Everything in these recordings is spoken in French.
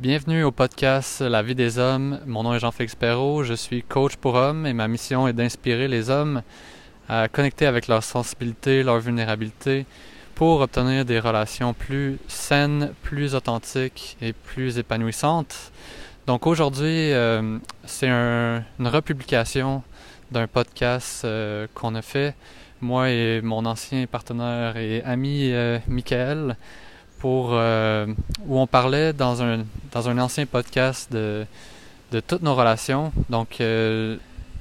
Bienvenue au podcast La vie des hommes. Mon nom est Jean-Félix Perrault. Je suis coach pour hommes et ma mission est d'inspirer les hommes à connecter avec leur sensibilité, leur vulnérabilité pour obtenir des relations plus saines, plus authentiques et plus épanouissantes. Donc aujourd'hui, euh, c'est une republication d'un podcast euh, qu'on a fait, moi et mon ancien partenaire et ami euh, Michael euh, où on parlait dans un dans un ancien podcast de de toutes nos relations. Donc euh,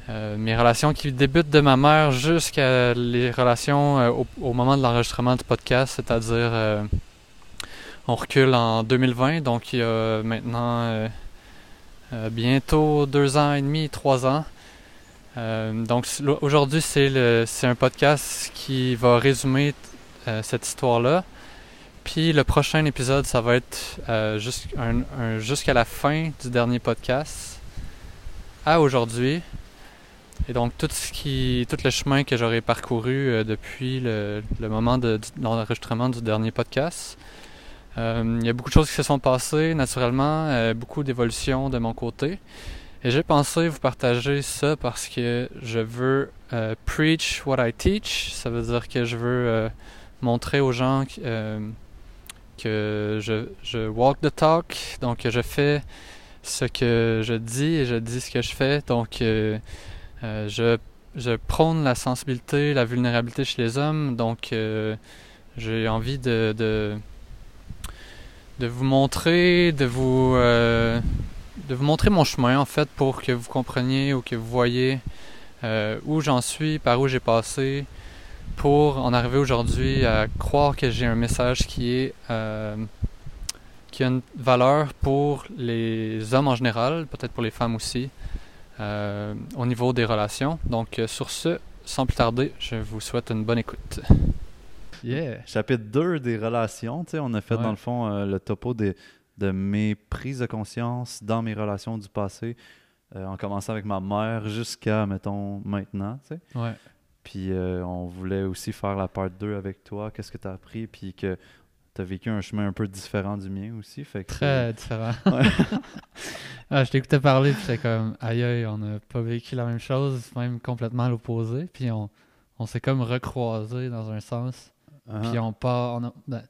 euh, mes relations qui débutent de ma mère jusqu'à les relations au, au, moment de l'enregistrement du podcast, c'est-à-dire on recule en 2020, donc il y a maintenant bientôt deux ans et demi, trois ans. donc aujourd'hui c'est un podcast qui va résumer cette histoire-là. Puis le prochain épisode, ça va être euh, jusqu'à la fin du dernier podcast à aujourd'hui. Et donc tout le chemin que j'aurais parcouru euh, depuis le, moment de, l'enregistrement du dernier podcast. Euh, il y a beaucoup de choses qui se sont passées naturellement, beaucoup d'évolutions de mon côté. Et j'ai pensé vous partager ça parce que je veux preach what I teach. Ça veut dire que je veux montrer aux gens je, walk the talk, donc je fais ce que je dis et je dis ce que je fais. Donc euh, euh, je, je prône la sensibilité, la vulnérabilité chez les hommes. Donc euh, j'ai envie de, vous montrer, de vous, de vous montrer mon chemin en fait pour que vous compreniez ou que vous voyez où j'en suis, par où j'ai passé, pour en arriver aujourd'hui à croire que j'ai un message qui est euh, qui a une valeur pour les hommes en général, peut-être pour les femmes aussi, euh, au niveau des relations. Donc euh, sur ce, sans plus tarder, je vous souhaite une bonne écoute. Yeah. Chapitre 2 des relations, tu sais, on a fait dans le fond le topo des, de mes prises de conscience dans mes relations du passé, en commençant avec ma mère jusqu'à, mettons, maintenant, tu sais. Ouais. Puis euh, on voulait aussi faire la part 2 avec toi, qu'est-ce que tu as appris, puis que tu as vécu un chemin un peu différent du mien aussi. Fait que, Très différent. ah, je t'écoutais parler, puis j'étais comme, aïe aïe, on n'a pas vécu la même chose, même complètement l'opposé. Puis on, on s'est comme recroisé dans un sens. Uh-huh. Puis on part, on a, ben,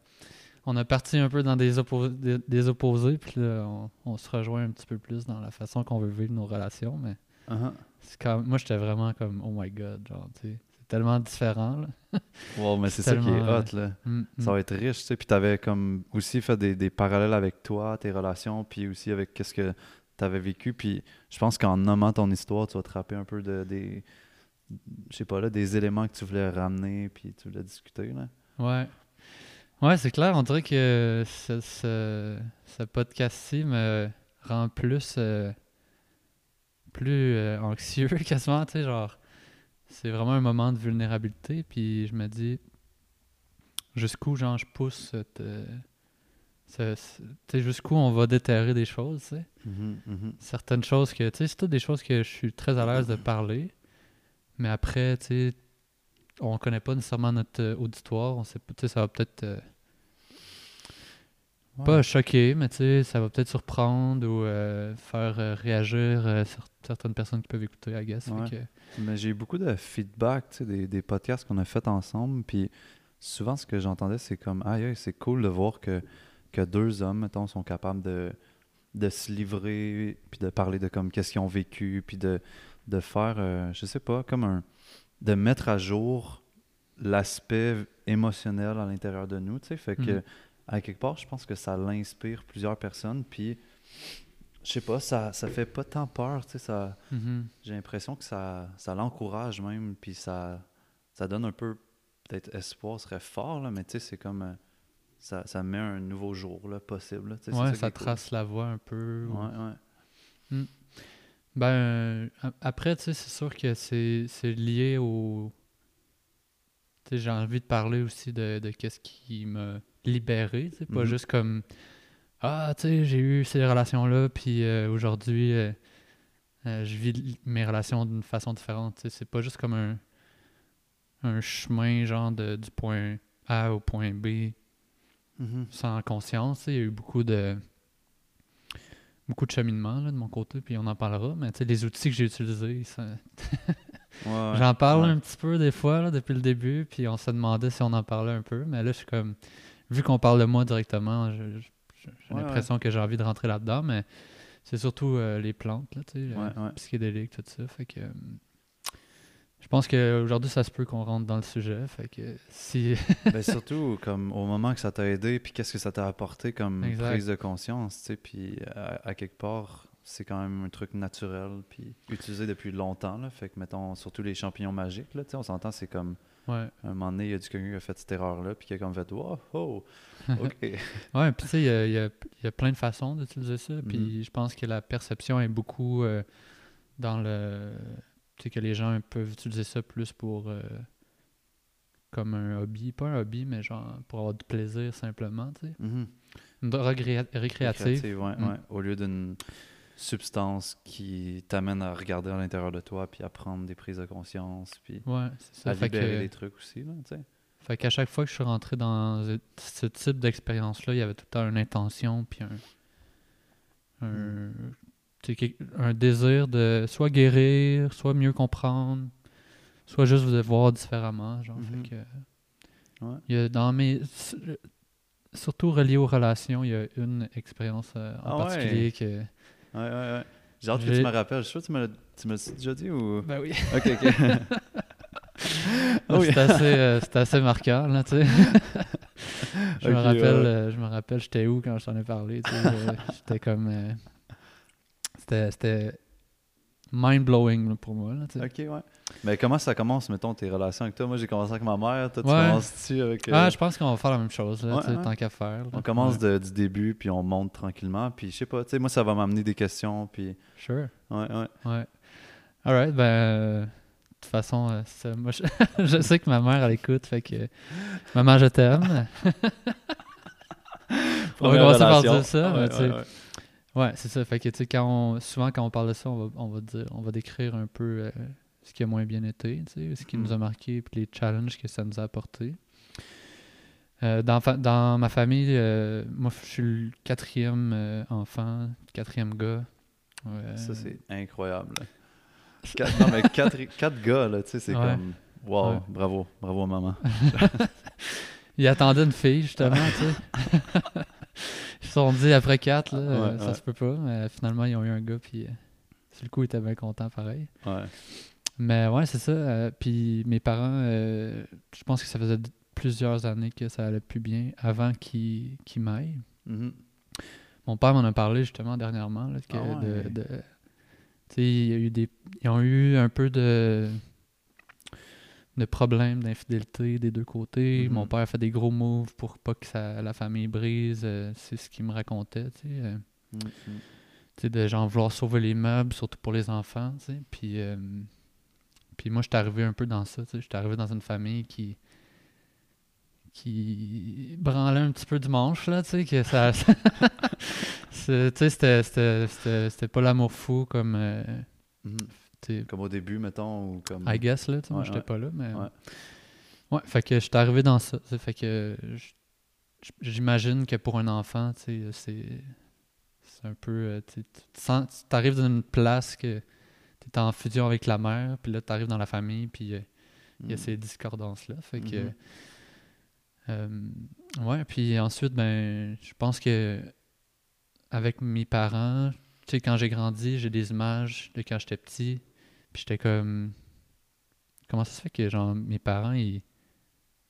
on a parti un peu dans des, des, opposés, puis là, on, se rejoint un petit peu plus dans la façon qu'on veut vivre nos relations, mais... Uh-huh moi, j'étais vraiment comme, oh my god, genre, tu sais, c'est tellement différent, là. wow, mais c'est ça qui est hot, là. Mm, mm. Ça va être riche, tu sais. Puis t'avais comme aussi fait des, des, parallèles avec toi, tes relations, puis aussi avec qu'est-ce que t'avais vécu. Puis je pense qu'en nommant ton histoire, tu vas te rappeler un peu de, des, je sais pas, là, des éléments que tu voulais ramener, puis tu voulais discuter, là. Ouais. Ouais, c'est clair. On dirait que ce, ce, podcast-ci me rend plus. Euh, plus euh, anxieux quasiment, tu sais, genre, c'est vraiment un moment de vulnérabilité, puis je me dis, jusqu'où, genre, je pousse cette... Euh, jusqu'où on va déterrer des choses, tu sais. Mm-hmm, mm-hmm. Certaines choses que, tu sais, c'est toutes des choses que je suis très à l'aise de parler, mais après, tu sais, on connaît pas nécessairement notre euh, auditoire, on sait, tu sais, ça va peut-être pas choquer, mais tu sais, ça va peut-être surprendre ou euh, faire euh, réagir euh, certaines personnes qui peuvent écouter, I guess. Mais j'ai eu beaucoup de feedback, des, des podcasts qu'on a fait ensemble, puis souvent ce que j'entendais, c'est comme, aïe, c'est cool de voir que, que deux hommes, mettons, sont capables de, de se livrer, puis de parler de comme qu'est-ce qu'ils ont vécu, puis de, de faire, je sais pas, comme un, de mettre à jour l'aspect émotionnel à l'intérieur de nous, tu sais, fait que mhm à quelque part, je pense que ça l'inspire plusieurs personnes. Puis, je sais pas, ça, ça fait pas tant peur. Tu sais, ça, mm-hmm. J'ai l'impression que ça, ça l'encourage même. Puis, ça, ça donne un peu, peut-être espoir serait fort, là, mais tu sais, c'est comme. Euh, ça, ça met un nouveau jour là, possible. Sais, ouais, ça, trace la voie un peu. Ouais, ouais. Mm. Ben, euh, après, tu sais, c'est sûr que c'est lié au. Tu sais, j'ai envie de parler aussi de, de qu'est-ce qui me libéré, c'est pas mhm. juste comme ah, tu sais, j'ai eu ces relations-là, puis euh, aujourd'hui, euh, euh, je vis mes relations d'une façon différente. C'est pas juste comme un, un chemin, genre, de, du point A au point B, mhm. sans conscience. Il y a eu beaucoup de. beaucoup de cheminement là, de mon côté, puis on en parlera. Mais tu sais, les outils que j'ai utilisés, ça- Ouais, ouais. j'en parle Ouais. un petit peu des fois là, depuis le début, puis on se demandait si on en parlait un peu. Mais là, je suis comme, vu qu'on parle de moi directement, j'ai Ouais, l'impression que j'ai envie de rentrer là-dedans, mais c'est surtout euh, les plantes, là, tu sais, Ouais, euh, psychédéliques, tout ça. Fait que. euh, je pense qu'aujourd'hui, ça se peut qu'on rentre dans le sujet. Fait que si. Ben, surtout comme au moment que ça t'a aidé, puis qu'est-ce que ça t'a apporté comme Exact. prise de conscience, tu sais, puis à, à quelque part, c'est quand même un truc naturel, puis utilisé depuis longtemps, là, fait que mettons, surtout les champignons magiques, là, tu sais, on s'entend, c'est comme, ouais. à un moment donné, il y a du quelqu'un qui a fait cette erreur-là, puis qui a comme fait, wow, oh, ok. Ouais, puis tu sais, il y a, y a- il y a plein de façons d'utiliser ça. Puis Mhm. je pense que la perception est beaucoup euh, dans le. Tu sais, que les gens peuvent utiliser ça plus pour. euh, comme un hobby. Pas un hobby, mais genre pour avoir du plaisir simplement, tu sais. Mhm. Une drogue ré- récréative. Ouais, Mm. ouais. Au lieu d'une substance qui t'amène à regarder à l'intérieur de toi, puis à prendre des prises de conscience, puis Ouais, ça. à Fait libérer que- des trucs aussi, là. Fait qu'à chaque fois que je suis rentré dans ce- type d'expérience-là, il y avait tout le temps une intention, puis un, un, un désir de soit guérir, soit mieux comprendre, soit juste de voir différemment. Genre, fait que, Ouais. il y a dans mes, surtout relié aux relations, il y a une expérience euh, en Ah ouais. particulier que. Ouais, ouais, ouais. J'ai hâte que tu me rappelles. Je suis sûr que tu me l'as- tu me l'as déjà dit ou? Ben oui. Ok, ok. Oh, c'est assez, euh, c'est assez marquant, là, tu sais. je, me Ok, rappelle, ouais. euh, je me rappelle, j'étais où quand je t'en ai parlé, tu sais, euh, J'étais comme... euh, c'était, c'était mind-blowing pour moi, là, tu sais. ok, ouais. Mais comment ça commence, mettons, tes relations avec toi? Moi, j'ai commencé avec ma mère. Toi, tu Ouais. commences-tu avec. euh, Ah, je pense qu'on va faire la même chose, là, Ouais, ouais. tant qu'à faire. là. On commence de- du début, puis on monte tranquillement. Puis je sais pas, tu sais, moi, ça va m'amener des questions. Puis. Sure, Ouais, ouais. ouais. Alright, ben... euh, de toute façon, euh, ça, moi, je, je sais que ma mère, elle écoute, fait que... Maman, je t'aime. On va commencer par dire ça, mais sais, ouais, c'est ça. Fait que, tu sais, quand on, souvent, quand on parle de ça, on va, on va, dire, on va décrire un peu ce qui a moins bien été, ce qui nous a marqué, puis les challenges que ça nous a apporté. Euh, dans, fa- dans ma famille, euh, moi, je suis le quatrième euh, enfant, quatrième gars. Ouais. Ça, c'est incroyable. Quatre, non, mais quatre, quatre gars, là, tu sais, c'est Ouais. comme. Wow, Ouais. bravo, bravo, maman. Il attendait une fille, justement, tu sais. Ils se sont dit après quatre, là, euh, ça se peut pas. Mais finalement, ils ont eu un gars, puis sur le coup, ils étaient bien contents, pareil. Ouais. Mais ouais, c'est ça. euh, puis mes parents, euh, je pense que ça faisait plusieurs années que ça allait plus bien avant qu'ils qu'ils m'aillent. Mhm. Mon père m'en a parlé justement dernièrement. Là, que Ah ouais. de, de- y a eu des, ils ont eu un peu de, de problèmes d'infidélité des deux côtés. Mhm. Mon père a fait des gros moves pour pas que ça, la famille brise. euh, c'est ce qu'il me racontait. Tu sais, sais, de genre vouloir sauver les meubles, surtout pour les enfants. Puis, puis moi, j'étais arrivé un peu dans ça, sais. J'étais arrivé dans une famille qui qui branlait un petit peu du manche, là, tu sais, que ça... c'était- pas l'amour fou comme... euh, Mhm. Comme au début, mettons, ou comme. I guess, là, tu sais, moi, j'étais ouais. pas là, mais... Ouais. Ouais, fait que j'étais arrivé dans ça, fait que j'imagine que pour un enfant, tu sais, c'est... C'est un peu... euh, tu sais, tu te sens- tu arrives dans une place que tu es en fusion avec la mère, puis là, tu arrives dans la famille, puis euh, il y a Mhm. ces discordances-là, fait que... Mhm. euh, ouais, puis ensuite, ben, je pense que avec mes parents, tu sais, quand j'ai grandi, j'ai des images de quand j'étais petit, puis j'étais comme... Comment ça se fait que, genre, mes parents, ils,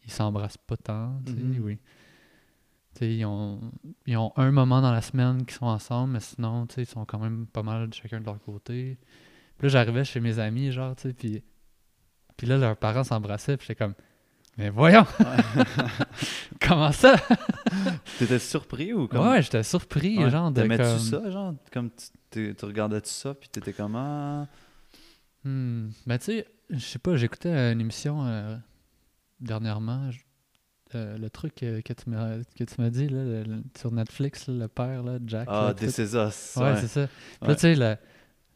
ils s'embrassent pas tant, tu sais, Mhm. oui. Tu sais, ils ont, ils ont un moment dans la semaine qu'ils sont ensemble, mais sinon, tu sais, ils sont quand même pas mal chacun de leur côté. Puis là, j'arrivais chez mes amis, genre, tu sais, puis, puis là, leurs parents s'embrassaient, puis j'étais comme, mais voyons! Comment ça? T'étais surpris ou comme? Ouais, j'étais surpris, Ouais. genre, de T'aimais-tu comme... ça, genre Comme tu, tu regardais-tu ça, puis t'étais comment Hmm, Ben, tu sais, je sais pas, j'écoutais une émission euh, dernièrement, je- euh, le truc euh, que tu m'as que tu m'as dit, là, le- le- sur Netflix, là, le père, là, Jack. Ah, tout- Césars. Ouais, c'est ça. Puis là, tu sais,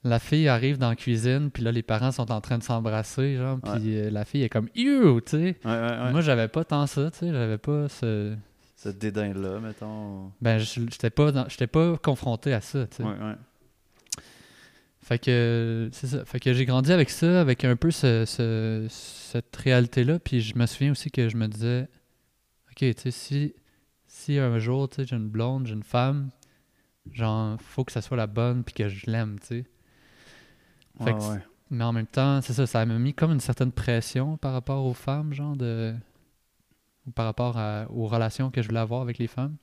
la, fille arrive dans la cuisine, puis là, les parents sont en train de s'embrasser, genre, puis euh, la fille est comme « You! » tu sais. Ouais. Moi, j'avais pas tant ça, tu sais, j'avais pas ce, Ce dédain-là, mettons. Ben, je- j'étais pas, dans- pas confronté à ça, tu sais. Ouais, ouais. Fait que c'est ça. Fait que j'ai grandi avec ça, avec un peu ce, ce- cette réalité-là. Puis je me souviens aussi que je me disais, ok, tu sais, si, si un jour, tu sais, j'ai une blonde, j'ai une femme, genre, faut que ça soit la bonne, puis que je l'aime, tu sais. Fait Ouais, que ouais. Mais en même temps, c'est ça, ça m'a mis comme une certaine pression par rapport aux femmes, genre de. ou par rapport à- aux relations que je voulais avoir avec les femmes.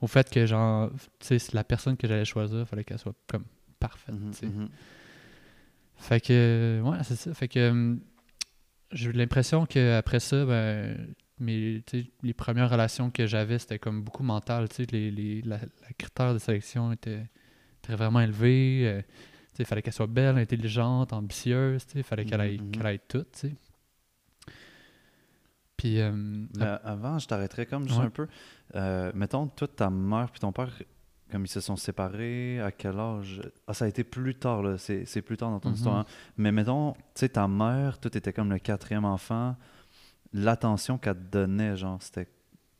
Au fait que, genre, tu sais, la personne que j'allais choisir, fallait qu'elle soit comme parfaite, Mhm, mhm. Fait que, ouais, c'est ça. Fait que j'ai eu l'impression qu'après ça, ben, les premières relations que j'avais, c'était comme beaucoup mental. Tu sais, les, les, la, la critère de sélection était, était vraiment élevé. euh, il fallait qu'elle soit belle, intelligente, ambitieuse. Il fallait qu'elle aille, Mhm, qu'elle aille tout. Tu sais. Puis, Mais avant, je t'arrêterais comme juste Ouais. un peu. Euh, mettons, toi, ta mère puis ton père, comme ils se sont séparés, à quel âge? Ah, ça a été plus tard, là. C'est plus tard dans ton Mhm. histoire. hein. Mais mettons, tu sais, ta mère, toi, t'étais comme le quatrième enfant. L'attention qu'elle te donnait, genre, c'était.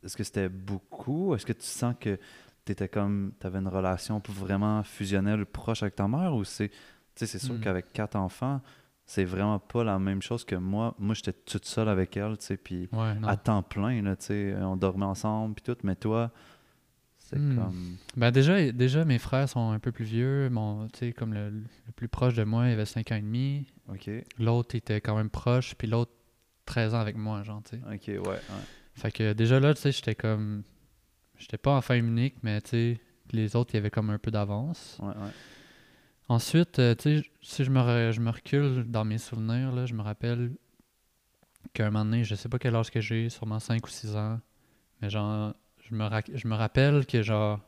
Est-ce que c'était beaucoup? Est-ce que tu sens que t'étais comme. T'avais une relation vraiment fusionnelle, proche avec ta mère Ou c'est. Tu sais, c'est sûr Mhm. qu'avec quatre enfants, c'est vraiment pas la même chose que moi. Moi, j'étais toute seule avec elle, tu sais, puis ouais, à temps plein, là, tu sais, on dormait ensemble, puis tout, mais toi, c'est Hmm. comme... Ben déjà, déjà, mes frères sont un peu plus vieux. Mon, tu sais, comme le, le plus proche de moi, il avait 5 ans et demi. OK, L'autre était quand même proche, puis l'autre 13 ans avec moi, genre, tu sais. OK, ouais, ouais. Fait que déjà là, tu sais, j'étais comme. J'étais pas enfant unique, mais tu sais, les autres, il y avait comme un peu d'avance. ouais, ouais. Ensuite, euh, tu sais, si je me, re- je me recule dans mes souvenirs, là, je me rappelle qu'à un moment donné, je sais pas quel âge que j'ai, sûrement 5 ou 6 ans, mais genre, je me, ra- je me rappelle que genre,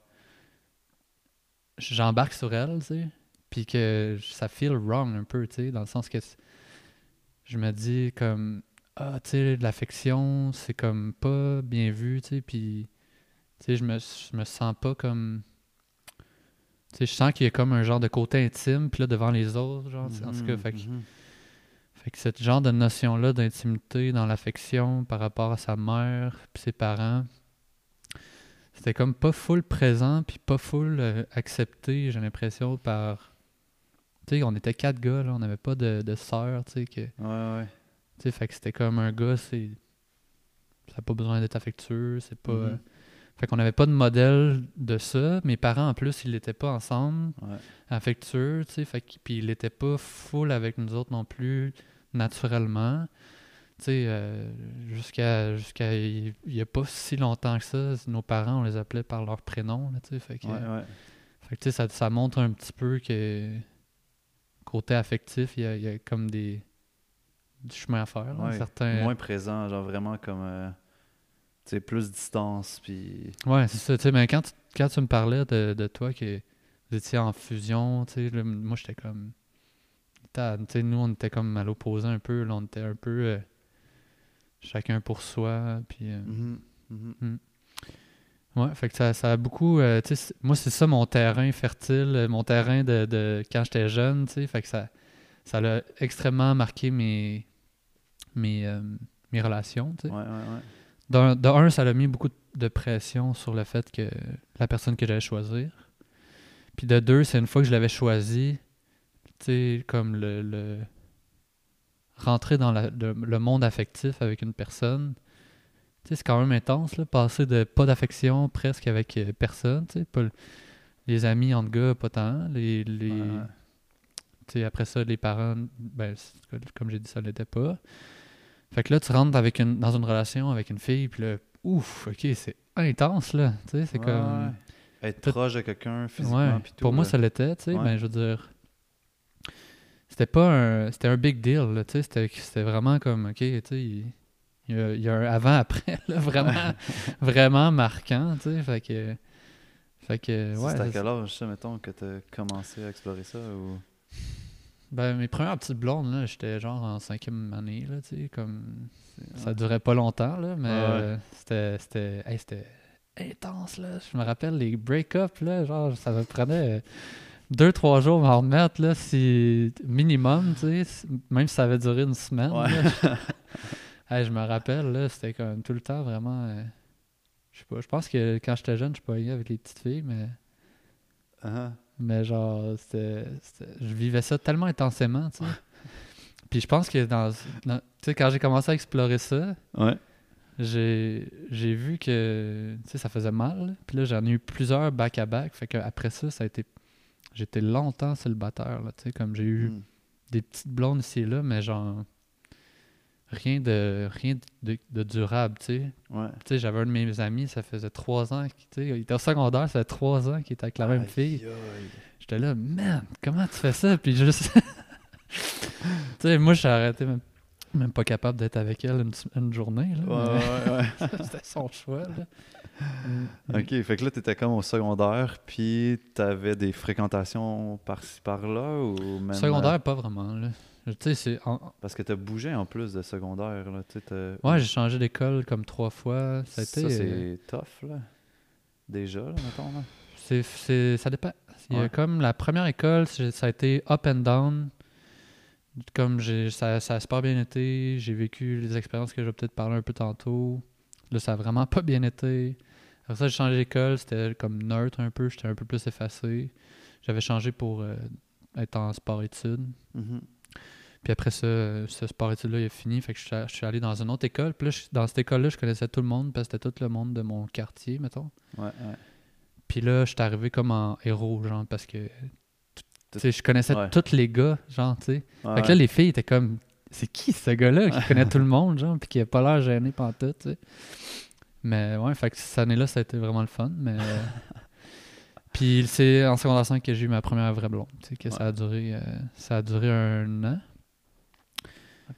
j'embarque sur elle, tu sais, puis que ça feel wrong un peu, tu sais, dans le sens que je me dis comme, ah, tu sais, l'affection, c'est comme pas bien vu, tu sais, puis, sais, je me, je me sens pas comme... Tu sais, je sens qu'il y a comme un genre de côté intime, puis là, devant les autres, genre, tu en tout cas, Mhm, fait que, mhm. fait que ce genre de notion-là d'intimité dans l'affection par rapport à sa mère puis ses parents, c'était comme pas full présent puis pas full euh, accepté, j'ai l'impression, par... Tu sais, on était quatre gars, là, on n'avait pas de, de sœurs, tu sais, que... Tu Ouais, ouais. sais, fait que c'était comme un gars, c'est... Ça n'a pas besoin d'être affectueux, c'est pas... Mhm. Fait qu'on n'avait pas de modèle de ça. Mes parents, en plus, ils n'étaient pas ensemble Ouais. affectueux, tu sais, fait puis il était pas full avec nous autres non plus, naturellement. Tu sais, euh, jusqu'à jusqu'à il il y a pas si longtemps que ça, nos parents, on les appelait par leur prénom, tu sais, fait que, Ouais, ouais. fait que, tu sais, ça, ça montre un petit peu que côté affectif, il y y a comme des du chemin à faire, là, Ouais, certains... Moins présent, genre vraiment comme... euh, sais, plus distance, puis... Ouais, c'est ça. Tu sais, mais quand tu, quand tu me parlais de, de toi que vous étiez en fusion, tu sais, moi j'étais comme. t'as- Tu sais, nous on était comme à l'opposé un peu. Là, on était un peu euh, chacun pour soi. Puis. euh, Mhm, mhm. Ouais, fait que ça, ça a beaucoup. euh, moi, c'est ça mon terrain fertile, mon terrain de, de quand j'étais jeune, tu sais. Fait que ça ça a extrêmement marqué mes, mes, mes relations, tu sais. Ouais, ouais, ouais. De un, ça a mis beaucoup de pression sur le fait que la personne que j'allais choisir. Puis de deux, c'est une fois que je l'avais choisi, tu sais, comme le, le- rentrer dans la- le, le monde affectif avec une personne. Tu sais, c'est quand même intense, là, passer de pas d'affection presque avec euh, personne, tu sais, pas le- les amis entre gars, pas tant, les, les, Ouais, ouais. tu sais, après ça, les parents, ben, comme j'ai dit, ça l'était pas. Fait que là, tu rentres avec une, dans une relation avec une fille, puis là, ouf, ok, c'est intense, là. Tu sais, c'est Ouais, comme. ouais. Être Tout- proche de quelqu'un physiquement, Ouais, puis tout. pour moi, ça l'était, tu sais, mais je veux dire. C'était pas un. C'était un big deal, là, tu sais. C'était, c'était vraiment comme, ok, tu sais, il, il y a, il y a un avant-après, là, vraiment, vraiment marquant, tu sais. Fait que. Fait que, ouais. C'est à quel âge, ça, mettons, que tu as commencé à explorer ça ou... Ben, mes premières petites blondes, là, j'étais genre en cinquième année, là, tu sais, comme... Ça durait pas longtemps, là, mais Ouais, euh, c'était... Hey, c'était intense, là. Je me rappelle, les break-up, là, genre, ça me prenait deux, trois jours à en remettre, là, si... Minimum, tu sais, même si ça avait duré une semaine, Ouais. là. Hey, je me rappelle, là, c'était comme tout le temps vraiment... euh, Je sais pas. Je pense que quand j'étais jeune, je pognais avec les petites filles, mais. Ah, Mais genre, c'était, c'était- je vivais ça tellement intensément, tu sais. Puis je pense que dans, dans- tu sais, quand j'ai commencé à explorer ça, Ouais. j'ai, j'ai vu que, tu sais, ça faisait mal. Puis là, j'en ai eu plusieurs back-à-back. Fait qu'après ça, ça a été, j'étais longtemps célibataire, là, tu sais, comme j'ai eu Mm. des petites blondes ici et là, mais genre, rien de, rien de, de durable, tu sais. Ouais. Tu sais, j'avais un de mes amis, ça faisait trois ans, qu'il- tu sais, il était au secondaire, ça fait trois ans qu'il était avec la même fille. J'étais là, man, comment tu fais ça? Puis juste. tu sais, moi, j'ai arrêté, même, même pas capable d'être avec elle une, une journée. Là, Ouais, ouais. C'était son choix. Là. Mm. Ok, fait que là, t'étais comme au secondaire, puis t'avais des fréquentations par-ci par-là, ou même... euh, Secondaire, pas vraiment. Là. Tu c'est. en- Parce que t'as bougé en plus de secondaire, là, tu Ouais, j'ai changé d'école comme trois fois. Ça. Ça, euh, c'est tough, là. Déjà, là, mettons, là. c'est, c'est- ça dépend. Il y a Ouais. comme la première école, c'est- ça a été up and down. Comme j'ai, ça, ça a super bien été. J'ai vécu les expériences que je vais peut-être parler un peu tantôt. Là, ça a vraiment pas bien été. Après ça, j'ai changé d'école. C'était comme neutre un peu. J'étais un peu plus effacé. J'avais changé pour euh, être en sport-études. Mhm. Puis après ça, ce sport-études-là, il est fini. Fait que je suis, je suis allé dans une autre école. Puis là, je- dans cette école-là, je connaissais tout le monde parce que c'était tout le monde de mon quartier, mettons. Ouais, ouais. Puis là, je suis arrivé comme en héros, genre, parce que tu sais, je connaissais Ouais. tous les gars, genre, tu sais. Ouais, Fait que là, les filles étaient comme, c'est qui ce gars-là qui connaît tout le monde, genre, puis qui a pas l'air gêné pantoute, tu sais. Mais ouais, fait que cette année-là, ça a été vraiment le fun, mais. euh, puis c'est en secondaire 5 que j'ai eu ma première vraie blonde, tu sais, que ça a duré, euh, ça a duré un an.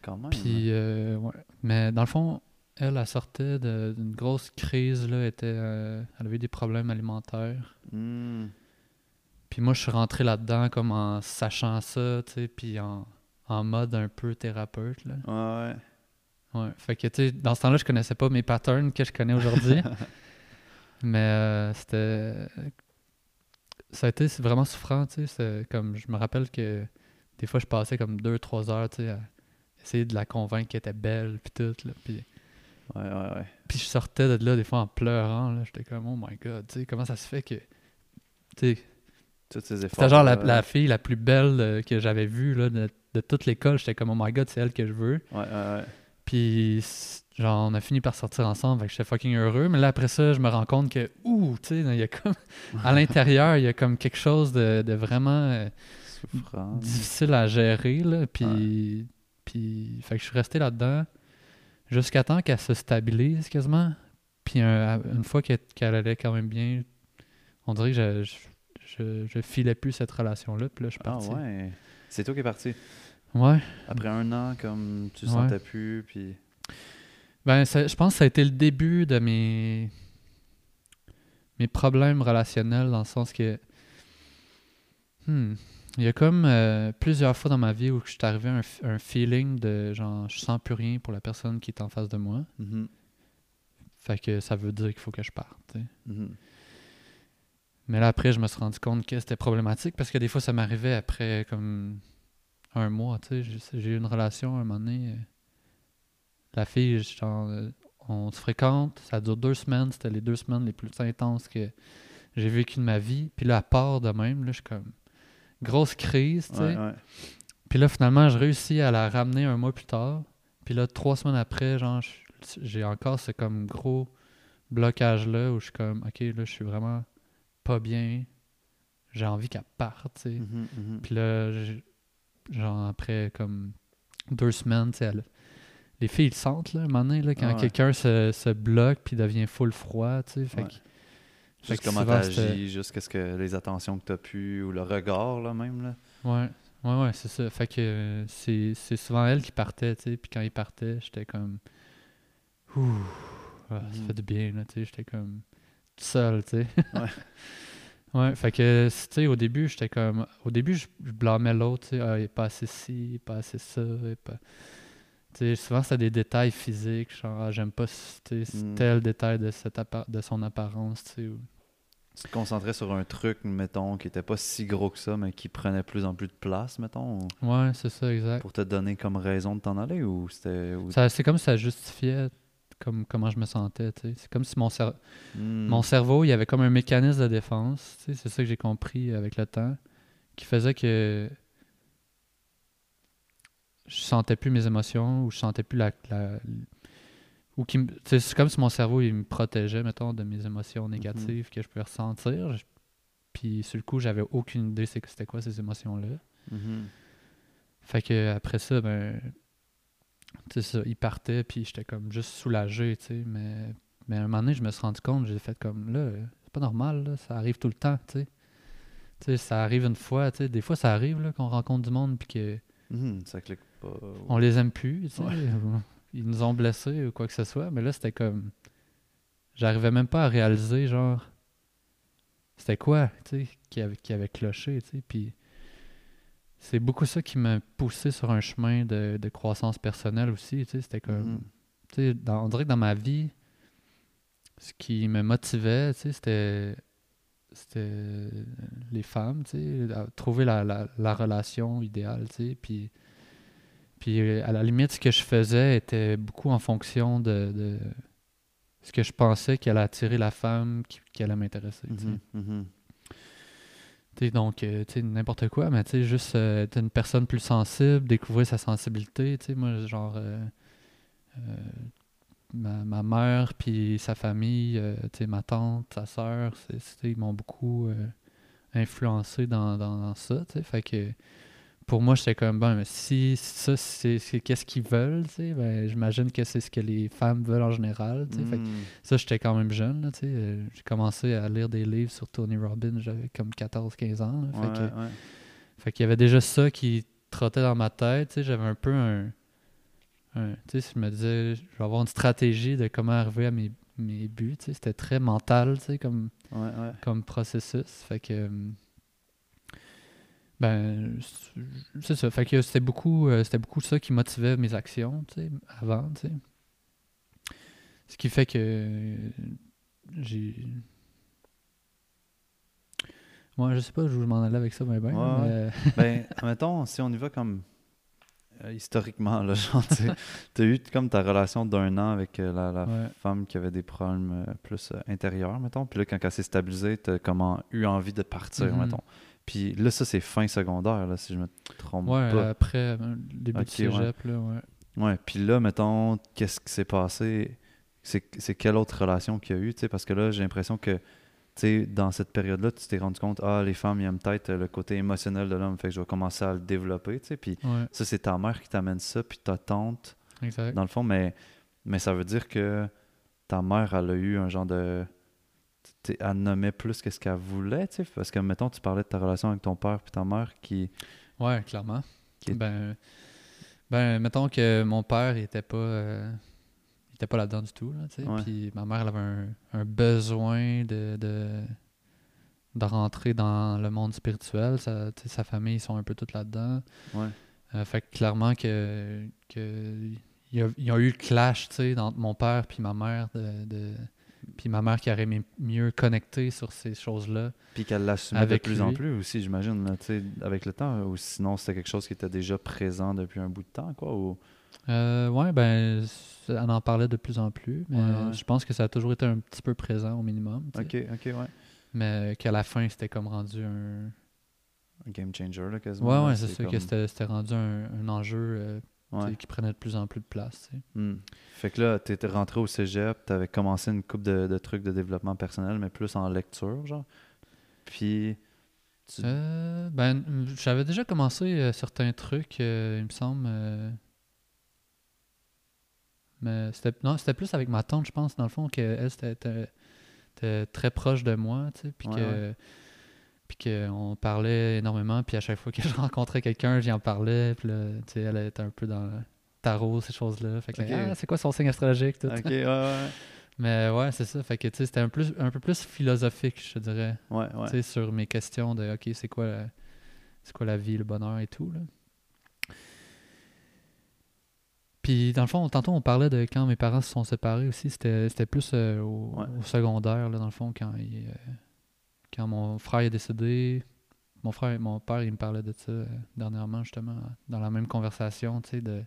Quand même. Puis, euh, ouais. Mais dans le fond, elle, elle sortait d'une grosse crise, là, était, euh, elle avait eu des problèmes alimentaires. Hmm. Puis moi, je suis rentré là-dedans comme en sachant ça, tu sais, puis en, en mode un peu thérapeute, là. Ouais, ouais. Ouais. Fait que, tu sais, dans ce temps-là, je connaissais pas mes patterns que je connais aujourd'hui. mais euh, c'était... Ça a été vraiment souffrant, tu sais. Comme, je me rappelle que des fois, je passais comme deux, trois heures, tu sais, à essayer de la convaincre qu'elle était belle, puis tout, là. Puis, Ouais, ouais, ouais. puis je sortais de là, des fois, en pleurant, là. J'étais comme, oh my God, tu sais, comment ça se fait que... Tu sais. C'était genre la, fille la plus belle euh, que j'avais vue là, de, de toute l'école. J'étais comme, oh my god, c'est elle que je veux. Ouais, ouais, ouais. Puis, genre, on a fini par sortir ensemble. Fait que j'étais fucking heureux. Mais là, après ça, je me rends compte que, ouh, tu sais, il y a comme, à l'intérieur, il y a comme quelque chose de, de vraiment euh, difficile à gérer. Là. Puis, puis, fait que je suis resté là-dedans jusqu'à temps qu'elle se stabilise quasiment. Puis, un- une fois qu'elle allait quand même bien, on dirait que je, je, je, je filais plus cette relation-là. Puis là, je suis Ah ouais. C'est toi qui es parti. Ouais. Après un an, comme tu Ouais. sentais plus, puis... Ben, ça- je pense que ça a été le début de mes mes problèmes relationnels dans le sens que hmm, il y a comme euh, plusieurs fois dans ma vie où je suis arrivé à un, feeling de genre je sens plus rien pour la personne qui est en face de moi. Mhm. Fait que ça veut dire qu'il faut que je parte. Mhm. Mais là après je me suis rendu compte que c'était problématique parce que des fois ça m'arrivait après comme un mois, j'ai eu une relation à un moment donné. euh, La fille, genre, euh, on se fréquente, ça dure deux semaines, c'était les deux semaines les plus intenses que j'ai vécues de ma vie. Puis là, à part de même, là, je suis comme grosse crise, tu sais. Puis là, finalement, je réussis à la ramener un mois plus tard. Puis là, trois semaines après, genre, j'ai encore ce comme gros blocage-là où je suis comme, OK, là, je suis vraiment pas bien. J'ai envie qu'elle parte, tu sais. Mhm, mhm. Puis là, genre, après comme deux semaines, tu sais, elle- les filles, ils le sentent, là, un moment donné, là, quand Ah ouais. quelqu'un se, se bloque puis devient full froid, tu sais. Fait Ouais. que- fait Juste comment t'agis, juste qu'est-ce que les attentions que t'as pu, ou le regard, là, même, là. Ouais, ouais, ouais, c'est ça. Fait que euh, c'est c'est souvent elle qui partait, tu sais. Puis quand il partait, j'étais comme. Ouh, ah, ça Mhm. fait du bien, là, tu sais. J'étais comme. Tout seul, tu sais. Ouais. ouais, fait que, tu sais, au début, j'étais comme. Au début, je, je blâmais l'autre, tu sais. Ah, il est pas assez ci, il est pas assez ça. il est pas... Tu sais, souvent, c'était des détails physiques. Genre, ah, j'aime pas Mm. tel détail de, cette appa- de son apparence, tu sais. ou- Tu te concentrais sur un truc, mettons, qui était pas si gros que ça, mais qui prenait plus en plus de place, mettons, ou- Ouais, c'est ça, exact. pour te donner comme raison de t'en aller, ou c'était... ou- C'est comme si ça justifiait comme comment je me sentais. C'est comme si mon, cer- Hmm. mon cerveau, il y avait comme un mécanisme de défense. tu sais, C'est ça que j'ai compris avec le temps, qui faisait que je sentais plus mes émotions ou je sentais plus la. la- ou qui c'est comme si mon cerveau il me protégeait, mettons, de mes émotions négatives que je pouvais ressentir. Je- Puis sur le coup, j'avais aucune idée c'était quoi ces émotions-là. Mhm. Fait que après ça, ben. Tu ça, il partait, puis j'étais comme juste soulagé, tu sais. Mais, mais à un moment donné, je me suis rendu compte, j'ai fait comme là, c'est pas normal, là, ça arrive tout le temps, tu sais. Tu sais, ça arrive une fois, tu sais. Des fois, ça arrive, là, qu'on rencontre du monde, puis que Mhm, Ça clique pas. on les aime plus, tu sais. Ouais. Ils nous ont blessés ou quoi que ce soit. Mais là, c'était comme. J'arrivais même pas à réaliser, genre. C'était quoi, tu sais, qui avait, qui avait cloché, tu sais. Puis. C'est beaucoup ça qui m'a poussé sur un chemin de, de croissance personnelle aussi, tu sais. C'était comme. Mhm. Tu sais, dans- on dirait que dans ma vie, ce qui me motivait, tu sais, c'était. C'était les femmes, tu sais, à trouver la, la, la relation idéale, tu sais. Puis. Puis euh, à la limite, ce que je faisais était beaucoup en fonction de, de ce que je pensais qui allait attirer la femme qui, qui allait m'intéresser. Mhm, mhm. Donc, euh, tu sais, n'importe quoi, mais tu sais, juste euh, être une personne plus sensible, découvrir sa sensibilité. Tu sais, moi, genre, euh, euh, ma, ma mère, puis sa famille, tu sais, ma tante, sa c'est- ils m'ont beaucoup influencé dans, dans, dans ça, tu sais. Fait que pour moi, j'étais comme, ben, mais si ça, c'est, qu'est-ce qu'ils veulent, tu sais, ben, j'imagine que c'est ce que les femmes veulent en général, tu sais. Fait que Mhm. ça, j'étais quand même jeune, là, tu sais. euh, J'ai commencé à lire des livres sur Tony Robbins, j'avais comme 14-15 ans. là. Fait que- ouais. fait qu'il y avait déjà ça qui trottait dans ma tête, tu sais. J'avais un peu un... un- tu sais, je me disais, je vais avoir une stratégie de comment arriver à mes, mes buts, tu sais. C'était très mental, tu sais, comme, ouais. comme processus. Fait que... euh, Ben, c'est- ça. Fait que c'était beaucoup, euh, c'était beaucoup ça qui motivait mes actions, tu sais, avant, tu sais. Ce qui fait que euh, j'ai... Moi, je sais pas où je m'en allais avec ça, mais ben, Ouais, mais- ben, mettons, si on y va comme euh, historiquement, là, genre, tu as eu comme ta relation d'un an avec euh, la, la Ouais. femme qui avait des problèmes euh, plus euh, intérieurs, mettons. Puis là, quand elle s'est stabilisée, tu as comment eu envie de partir, Mhm. mettons. Puis là, ça, c'est fin secondaire, là, si je me trompe Ouais, pas. après euh, le début Ok, du cégep, là, ouais. Ouais, puis là, mettons, qu'est-ce qui s'est passé? C'est c'est quelle autre relation qu'il y a eu, tu sais? Parce que là, j'ai l'impression que, tu sais, dans cette période-là, tu t'es rendu compte, ah, les femmes, ils aiment peut-être le côté émotionnel de l'homme, fait que je vais commencer à le développer, tu sais? Puis Ouais, ça, c'est ta mère qui t'amène ça, puis ta tante, exact. dans le fond, mais, mais ça veut dire que ta mère, elle a eu un genre de... Elle nommait plus que ce qu'elle voulait, tu sais, parce que, mettons, tu parlais de ta relation avec ton père puis ta mère qui... Ouais, clairement. Qui est- Ben, ben, mettons que mon père, il était pas... euh, il était pas là-dedans du tout, là, tu sais. Ouais. Puis ma mère, elle avait un, un besoin de, de, de rentrer dans le monde spirituel. Sa, tu sais, sa famille, ils sont un peu toutes là-dedans. Ouais. Euh, fait que clairement que, que il y a, il y a eu le clash, tu sais, entre mon père puis ma mère de... de- puis ma mère qui aurait aimé mieux connecter sur ces choses-là. Puis qu'elle l'assumait de plus en plus aussi, j'imagine, avec le temps. Ou sinon, c'était quelque chose qui était déjà présent depuis un bout de temps, quoi. Ou... Euh, ouais, ben, on en parlait de plus en plus, mais Ouais, ouais. je pense que ça a toujours été un petit peu présent au minimum. Ok, ok, ouais. Mais qu'à la fin, c'était comme rendu un. Un game changer, là, quasiment. Ouais, ouais, c'est ça, que comme- c'était c'était rendu un, un enjeu euh, Ouais. qui prenait de plus en plus de place. tu. Hmm. Fait que là, t'étais rentré au cégep, t'avais commencé une coupe de, de trucs de développement personnel, mais plus en lecture, genre. Puis. Tu... Euh, ben, j'avais déjà commencé euh, certains trucs, euh, il me semble. euh, mais c'était non, c'était plus avec ma tante, je pense, dans le fond, qu'elle, c'était était- était très proche de moi, tu sais, puis Ouais, que puis qu'on parlait énormément, puis à chaque fois que je rencontrais quelqu'un, j'y en parlais, puis là, tu sais, elle était un peu dans le tarot, ces choses-là. Fait que, ah, c'est quoi son signe astrologique, tout? Ok, ouais, ouais. Mais ouais, c'est ça. Fait que, tu sais, c'était un, plus, un peu plus philosophique, je te dirais Ouais, ouais. tu sais, sur mes questions de OK, c'est quoi, la- c'est quoi la vie, le bonheur et tout. Là. Puis, dans le fond, tantôt, on parlait de quand mes parents se sont séparés aussi. C'était c'était plus euh, au, Ouais. au secondaire, là, dans le fond, quand, il, euh, quand mon frère est décédé. Mon frère, mon père, il me parlait de ça euh, dernièrement, justement, dans la même conversation, tu sais, de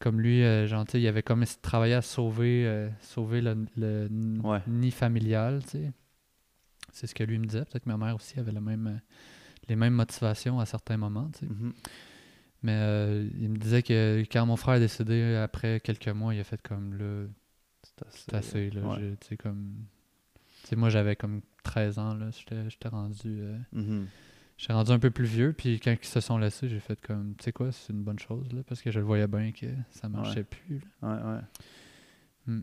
comme lui, euh, genre, il avait comme travaillé à sauver, euh, sauver le, le n- Ouais. nid familial, tu sais. C'est ce que lui me disait. Peut-être que ma mère aussi avait le même, euh, les mêmes motivations à certains moments, tu sais. Mhm. Mais euh, il me disait que quand mon frère est décédé, après quelques mois, il a fait comme, là, C'est assez. là. ouais. Tu sais, comme... Sais, moi, j'avais comme 13 ans, là. J'étais rendu... euh, Mhm. J'étais rendu un peu plus vieux, puis quand ils se sont laissés, j'ai fait comme, tu sais quoi, c'est une bonne chose, là, parce que je le voyais bien que ça marchait plus. là. Ouais, ouais.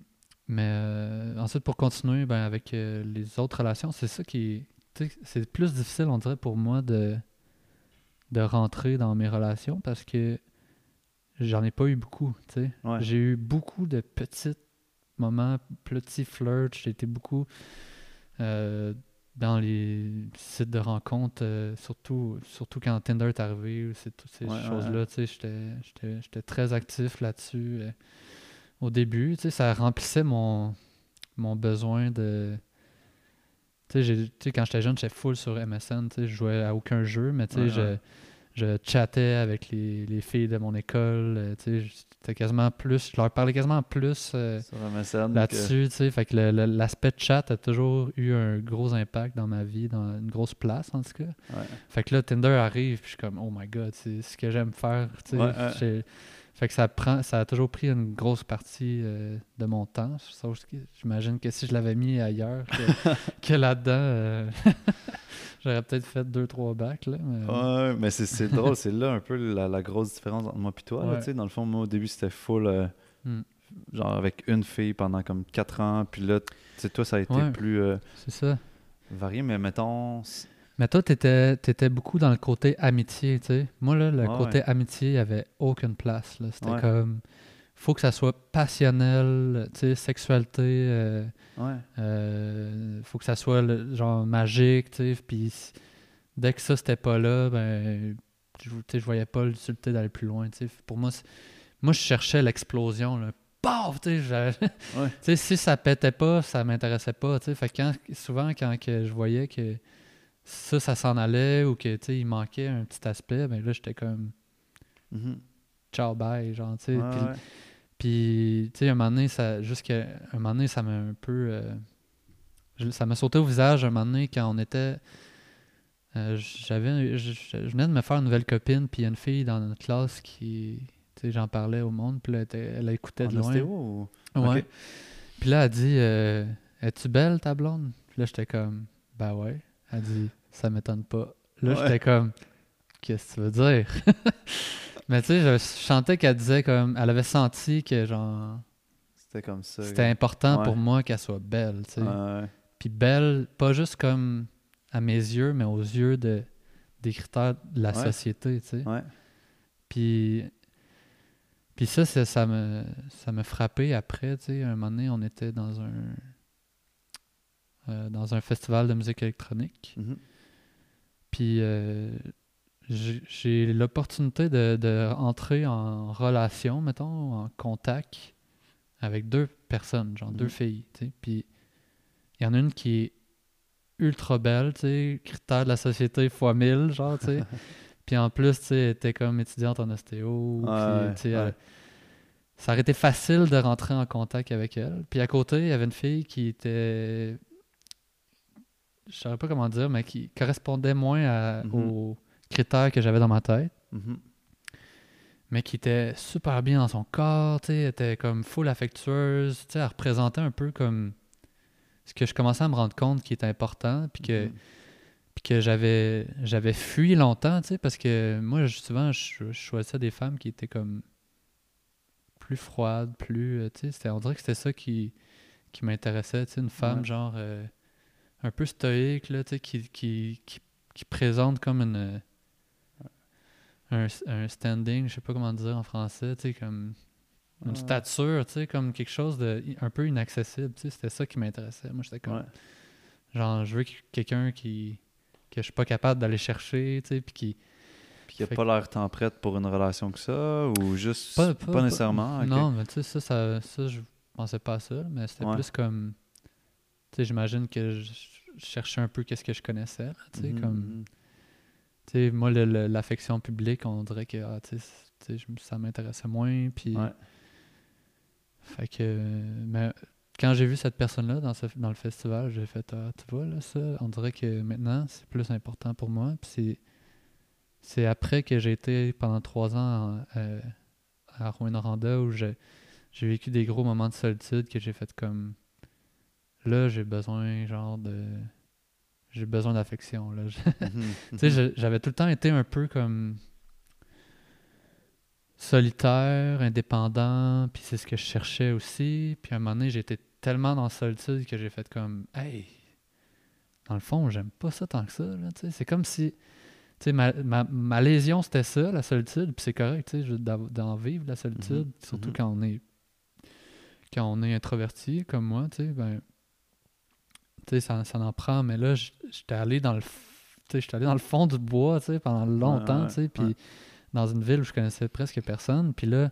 Mais euh, ensuite, pour continuer, ben, avec euh, les autres relations, c'est ça qui. C'est plus difficile, on dirait, pour moi de, de rentrer dans mes relations parce que j'en ai pas eu beaucoup. tu sais. Ouais. J'ai eu beaucoup de petits moments, petits flirts. J'ai été beaucoup dans les sites de rencontres, euh, surtout, surtout quand Tinder est arrivé, c'est toutes ces Ouais, choses-là. J'étais j'étais- j'étais très actif là-dessus euh, au début. Ça remplissait mon, mon besoin de. Tu sais, j'ai- tu sais, quand j'étais jeune, j'étais full sur MSN. Je jouais à aucun jeu, mais tu sais, Ouais, je. Je chattais avec les, les filles de mon école. euh, tu sais, C'était quasiment plus. Je leur parlais quasiment plus. euh, là-dessus, tu sais. Fait que l'aspect chat a toujours eu un gros impact dans ma vie, dans une grosse place en tout cas. Ouais. Fait que là, Tinder arrive, puis je suis comme, oh my god, c'est ce que j'aime faire, tu sais. Ouais, ouais. J'ai- Fait que ça prend, ça a toujours pris une grosse partie euh, de mon temps. Sauf que J'imagine que si je l'avais mis ailleurs que, que là-dedans, euh, j'aurais peut-être fait deux, trois bacs, là. mais- Ouais, mais c'est c'est drôle, c'est là un peu la, la grosse différence entre moi et toi. Ouais. dans le fond, moi, au début, c'était full, euh, Hmm. genre avec une fille pendant comme 4 ans. Puis là, toi, ça a été Ouais. plus euh, C'est ça. varié. Mais mettons, Mais toi, t'étais étais beaucoup dans le côté amitié, tu sais. Moi, là, le côté ouais. amitié, il n'y avait aucune place. C'était Ouais. comme... faut que ça soit passionnel, tu sais, sexualité, euh, ouais. euh, faut que ça soit le- genre magique, tu sais. Puis dès que ça, c'était pas là, ben, je, tu sais, je voyais pas l'utilité d'aller plus loin, tu sais. Pour moi, moi, je cherchais l'explosion, là. Paf! Tu sais, si ça pétait pas, ça m'intéressait pas, tu sais. Fait que quand, souvent, quand que je voyais que ça, ça s'en allait ou que, tu sais, il manquait un petit aspect, ben là, j'étais comme Mhm. ciao, bye, genre, tu sais. Ouais, Puis- ouais. puis, tu sais, un moment donné, ça, un moment donné, ça m'a un peu. euh, je- ça m'a sauté au visage un moment donné quand on était. euh, j'avais, je, je venais de me faire une nouvelle copine, puis il y a une fille dans notre classe qui. Tu sais, j'en parlais au monde, puis elle, elle écoutait de En loin. ostéo ou- Ouais. Ok. Puis là, elle dit euh, Es-tu belle, ta blonde Puis là, j'étais comme Ben ouais. Elle dit Ça m'étonne pas. Là, Ouais. j'étais comme Qu'est-ce que tu veux dire? Mais tu sais, je chantais qu'elle disait comme. Elle avait senti que, genre. C'était comme ça. C'était important Ouais. pour moi qu'elle soit belle, tu sais. Puis belle, pas juste comme à mes yeux, mais aux yeux de, des critères de la société, tu sais. ouais. Puis, puis ça, ça me, ça me frappait après, tu sais. Un moment donné, on était dans un, euh, dans un festival de musique électronique. Mhm. Puis euh, j'ai l'opportunité de, de entrer en relation, mettons, en contact avec deux personnes, genre deux Mhm. filles. Puis il y en a une qui est ultra belle, tu sais, critère de la société fois 1000, genre, tu sais. Puis en plus, tu sais, elle était comme étudiante en ostéo. Ouais, ouais. elle- ça aurait été facile de rentrer en contact avec elle. Puis à côté, il y avait une fille qui était. Je saurais pas comment dire, mais qui correspondait moins à- Mhm. aux critères que j'avais dans ma tête. Mhm. Mais qui était super bien dans son corps, tu était comme full affectueuse, tu sais, elle représentait un peu comme ce que je commençais à me rendre compte qui était important, puis que Mhm. puis que j'avais j'avais fui longtemps, tu sais, parce que moi, souvent, je, je choisissais des femmes qui étaient comme plus froides, plus, euh, tu sais, on dirait que c'était ça qui, qui m'intéressait, tu sais, une femme Ouais. genre euh, un peu stoïque, là, qui, qui, qui, qui présente comme une euh, un, un standing, je sais pas comment dire en français, comme une stature, comme quelque chose de un peu inaccessible, c'était ça qui m'intéressait. Moi, j'étais comme Ouais. Genre, je veux que- quelqu'un qui que je suis pas capable d'aller chercher, tu sais, puis qui... Puis il a pas l'air tant prête pour une relation que ça, ou juste Pas- pas, pas- pas- nécessairement. Non, mais tu sais, ça, ça, ça, je pensais pas à ça, mais c'était Ouais. plus comme... J'imagine que je cherchais un peu qu'est-ce que je connaissais, là, tu sais, Mhm, comme... mhm. Tu sais, moi, l'affection publique, on dirait que ah, ça m'intéressait moins. Puis, Ouais. fait que, mais quand j'ai vu cette personne-là dans, ce, dans le festival, j'ai fait, ah, tu vois, là, ça, on dirait que maintenant, c'est plus important pour moi. Puis c'est, c'est après que j'ai été pendant trois ans en- euh, à Rouen-Noranda où j'ai vécu des gros moments de solitude que j'ai fait comme, là, j'ai besoin, genre, de. J'ai besoin d'affection, là. Mhm, Tu sais, je- j'avais tout le temps été un peu comme solitaire, indépendant, puis c'est ce que je cherchais aussi. Puis à un moment donné, j'étais tellement dans la solitude que j'ai fait comme, hey, dans le fond, j'aime pas ça tant que ça. là, tu sais. C'est comme si, tu sais, ma, ma, ma lésion, c'était ça, la solitude, puis c'est correct, tu sais, d'en vivre la solitude, Mhm, surtout mhm. quand on est quand on est introverti comme moi, tu sais, ben, sais, ça, ça en prend, mais là, j'étais allé dans le, j'étais allé dans le fond du bois, tu sais, pendant longtemps, tu sais, puis dans une ville où je connaissais presque personne, puis là,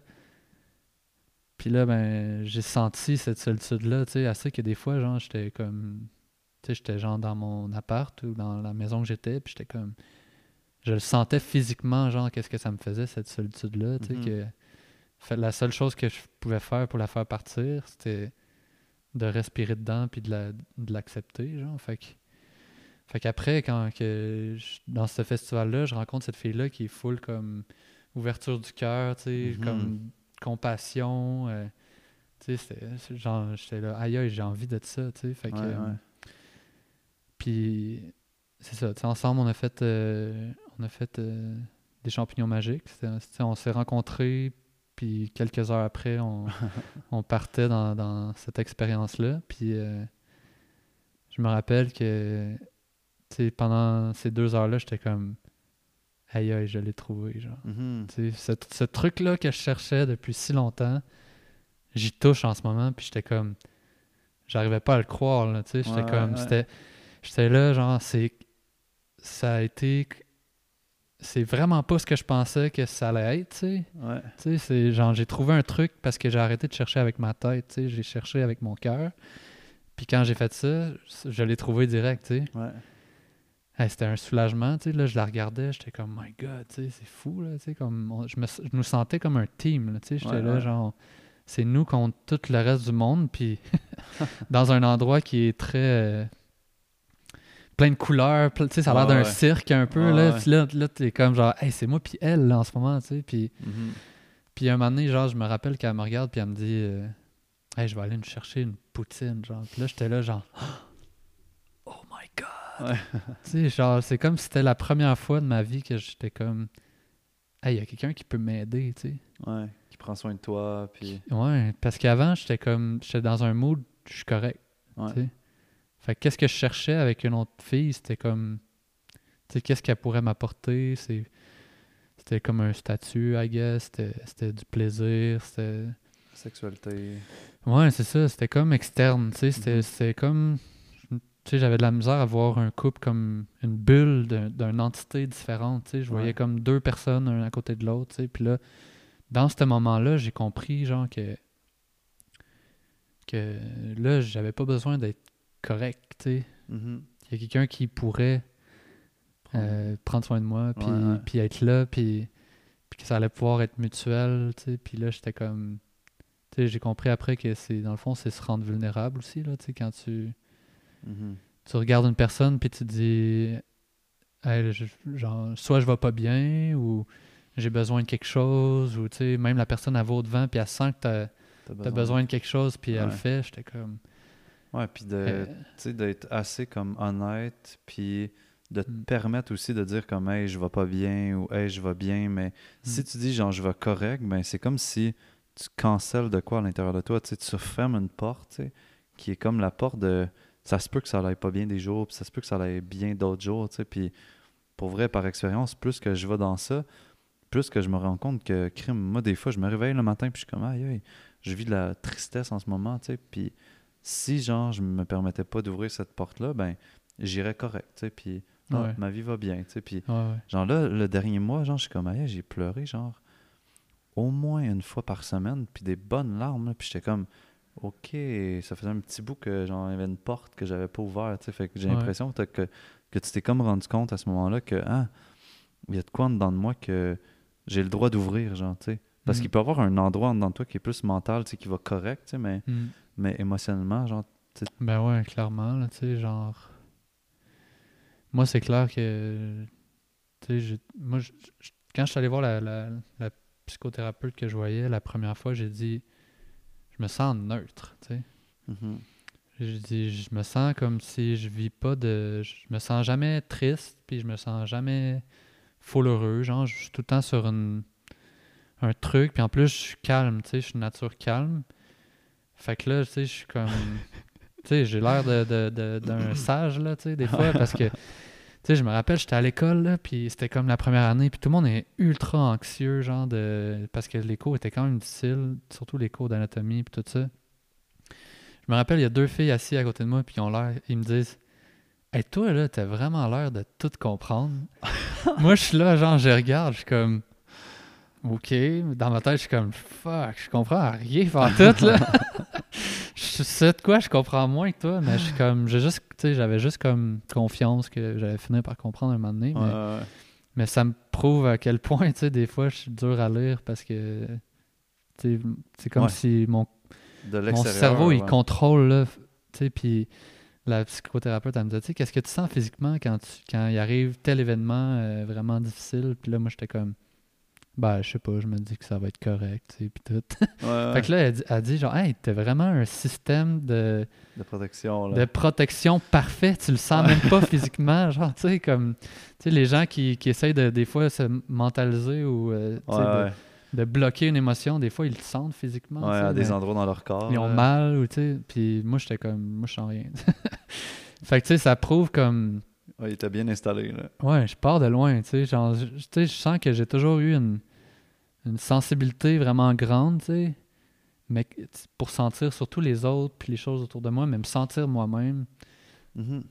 puis là, ben, j'ai senti cette solitude-là, tu sais, assez que des fois, genre, j'étais comme, tu sais, j'étais genre dans mon appart ou dans la maison que j'étais, puis j'étais comme, je le sentais physiquement, genre, qu'est-ce que ça me faisait, cette solitude-là, tu sais, Mhm. que fait, la seule chose que je pouvais faire pour la faire partir, c'était de respirer dedans puis de la- de l'accepter, genre, fait que... Fait qu'après, quand que je- dans ce festival-là, je rencontre cette fille-là qui est full comme ouverture du cœur, tu sais, Mhm. comme compassion. euh, tu sais, genre, j'étais là, aïe, aïe, j'ai envie de ça, tu sais. Fait que, Ouais, euh, ouais. Puis, c'est ça, tu sais, ensemble, on a fait, euh, on a fait euh, des champignons magiques. On s'est rencontrés, puis quelques heures après, on, on partait dans, dans cette expérience-là. Puis, euh, je me rappelle que, pendant ces deux heures-là, j'étais comme, aïe, aïe, je l'ai trouvé, genre. Mhm. Sais, ce, ce truc-là que je cherchais depuis si longtemps, j'y touche en ce moment, puis j'étais comme. J'arrivais pas à le croire. J'étais Ouais, comme. ouais. J'étais là, genre, c'est. Ça a été. C'est vraiment pas ce que je pensais que ça allait être, tu sais. Ouais. Tu sais, c'est genre, j'ai trouvé un truc parce que j'ai arrêté de chercher avec ma tête, tu sais. J'ai cherché avec mon cœur. Puis quand j'ai fait ça, je l'ai trouvé direct, tu sais. Ouais. Hey, c'était un soulagement, tu sais, là, je la regardais, j'étais comme, my God, tu sais, c'est fou, là, tu sais, comme, on- je, me, je nous sentais comme un team, là, tu sais, j'étais Ouais, là, ouais. genre, c'est nous contre tout le reste du monde, puis dans un endroit qui est très, euh, plein de couleurs, ple- tu sais, ça a l'air d'un cirque un peu, là, puis là, là t'es comme, genre, hey, c'est moi puis elle, là, en ce moment, tu sais, puis, Mhm. puis un moment donné, genre, je me rappelle qu'elle me regarde, puis elle me dit, euh, hey, je vais aller nous chercher une poutine, genre, puis là, j'étais là, genre, oh my God! Ouais. tu sais, genre, c'est comme si c'était la première fois de ma vie que j'étais comme, hey, il y a quelqu'un qui peut m'aider, tu sais. Ouais. Qui prend soin de toi, puis. Ouais, parce qu'avant, j'étais comme, j'étais dans un mood, je suis correct, Ouais. tu sais. Fait qu'est-ce que je cherchais avec une autre fille, c'était comme, tu sais, qu'est-ce qu'elle pourrait m'apporter, c'est. C'était comme un statut, I guess. C'était, du plaisir. C'était. Sexualité. Ouais, c'est ça. C'était comme externe. Tu sais, c'était, Mhm. c'était comme. Tu sais, j'avais de la misère à voir un couple comme une bulle d'un- d'une entité différente. Tu sais, je voyais Ouais. comme deux personnes, un à côté de l'autre. Tu sais, puis là, dans ce moment-là, j'ai compris, genre, que. que là, j'avais pas besoin d'être correct. Tu. Mhm. Il y a quelqu'un qui pourrait Prendre- euh, prendre soin de moi, puis, Ouais, ouais. puis être là, puis, puis que ça allait pouvoir être mutuel, tu sais. Puis là, j'étais comme... Tu j'ai compris après que c'est, dans le fond, c'est se rendre vulnérable aussi, là, tu sais, quand tu, Mhm. tu regardes une personne, puis tu te dis... Hey, je- genre, soit je vais pas bien, ou j'ai besoin de quelque chose, ou, tu sais, même la personne, elle va au devant, puis elle sent que t'as, T'as t'as besoin de quelque chose, puis elle le fait, j'étais comme... Ouais, puis de, euh, d'être assez comme honnête, puis de te Mm. permettre aussi de dire comme hey je vais pas bien ou hey je vais bien, mais si Mm. tu dis genre je vais correct, ben c'est comme si tu cancelles de quoi à l'intérieur de toi, tu sais, tu fermes une porte, tu sais, qui est comme la porte de ça se peut que ça aille pas bien des jours, puis ça se peut que ça aille bien d'autres jours, tu sais, puis pour vrai par expérience, plus que je vais dans ça, plus que je me rends compte que crime, moi des fois je me réveille le matin puis je suis comme aïe aïe, je vis de la tristesse en ce moment, tu sais, puis si genre je me permettais pas d'ouvrir cette porte là, ben j'irais correct, tu sais, puis ah, Ouais. ma vie va bien, tu sais, puis ouais, ouais. genre là le dernier mois, genre je suis comme j'ai pleuré genre au moins une fois par semaine, puis des bonnes larmes, là, puis j'étais comme OK, ça faisait un petit bout que genre il y avait une porte que j'avais pas ouverte, tu sais, fait que j'ai l'impression que, que que tu t'es comme rendu compte à ce moment-là que ah il y a de quoi en dedans de moi que j'ai le droit d'ouvrir, genre, tu sais. Parce Mm. qu'il peut y avoir un endroit en dedans de toi qui est plus mental, tu sais, qui va correct, tu sais, mais, Mm. Mais émotionnellement, genre, Ben ouais, clairement, là, tu sais, genre... Moi, c'est clair que... Tu sais, moi, je- je- quand je suis allé voir la, la- la psychothérapeute que je voyais la première fois, j'ai dit... Je me sens neutre, tu sais. mhm. J'ai dit, je me sens comme si je vis pas de... Je me sens jamais triste, puis je me sens jamais full heureux. Genre, je suis tout le temps sur une, un truc, puis en plus, je suis calme, tu sais, je suis de nature calme. Fait que là, tu sais, je suis comme... tu sais, j'ai l'air de, de- de- d'un sage, là, tu sais, des fois, parce que... Tu sais, je me rappelle, j'étais à l'école, là, puis c'était comme la première année, puis tout le monde est ultra anxieux, genre, de... parce que les cours étaient quand même difficiles, surtout les cours d'anatomie, puis tout ça. Je me rappelle, il y a deux filles assises à côté de moi, puis ils ont l'air, ils me disent Hey, toi, là, t'as vraiment l'air de tout comprendre. moi, je suis là, genre, je regarde, je suis comme OK. Dans ma tête, je suis comme Fuck, je comprends rien par tout, là. je sais de quoi je comprends moins que toi, mais je suis comme, j'ai juste, j'avais juste comme confiance que j'allais finir par comprendre un moment donné, mais, Ouais, ça me prouve à quel point, tu sais, des fois, je suis dur à lire parce que, c'est comme Ouais. si mon mon cerveau, il contrôle, là, puis la psychothérapeute, elle me disait, tu sais, qu'est-ce que tu sens physiquement quand, tu, quand il arrive tel événement euh, vraiment difficile? Puis là, moi, j'étais comme, ben, je sais pas, je me dis que ça va être correct, tu sais, puis tout. Ouais. Fait que là, elle, dit- elle dit, genre, hey, t'as vraiment un système de, De protection, là. de protection parfait, tu le sens même pas physiquement, genre, tu sais, comme, tu sais, les gens qui, qui essayent de, des fois, se mentaliser ou, euh, tu sais, Ouais, de- bloquer une émotion, des fois, ils le sentent physiquement. Ouais, à des mais- endroits dans leur corps. ils ont là. mal ou tu sais puis moi j'étais comme moi je sens rien fait que tu sais ça prouve comme Ouais, il était bien installé, là. ouais je pars de loin tu sais genre tu sais je sens que j'ai toujours eu une une sensibilité vraiment grande tu sais. Mais pour sentir surtout les autres puis les choses autour de moi mais me sentir moi-même Mhm.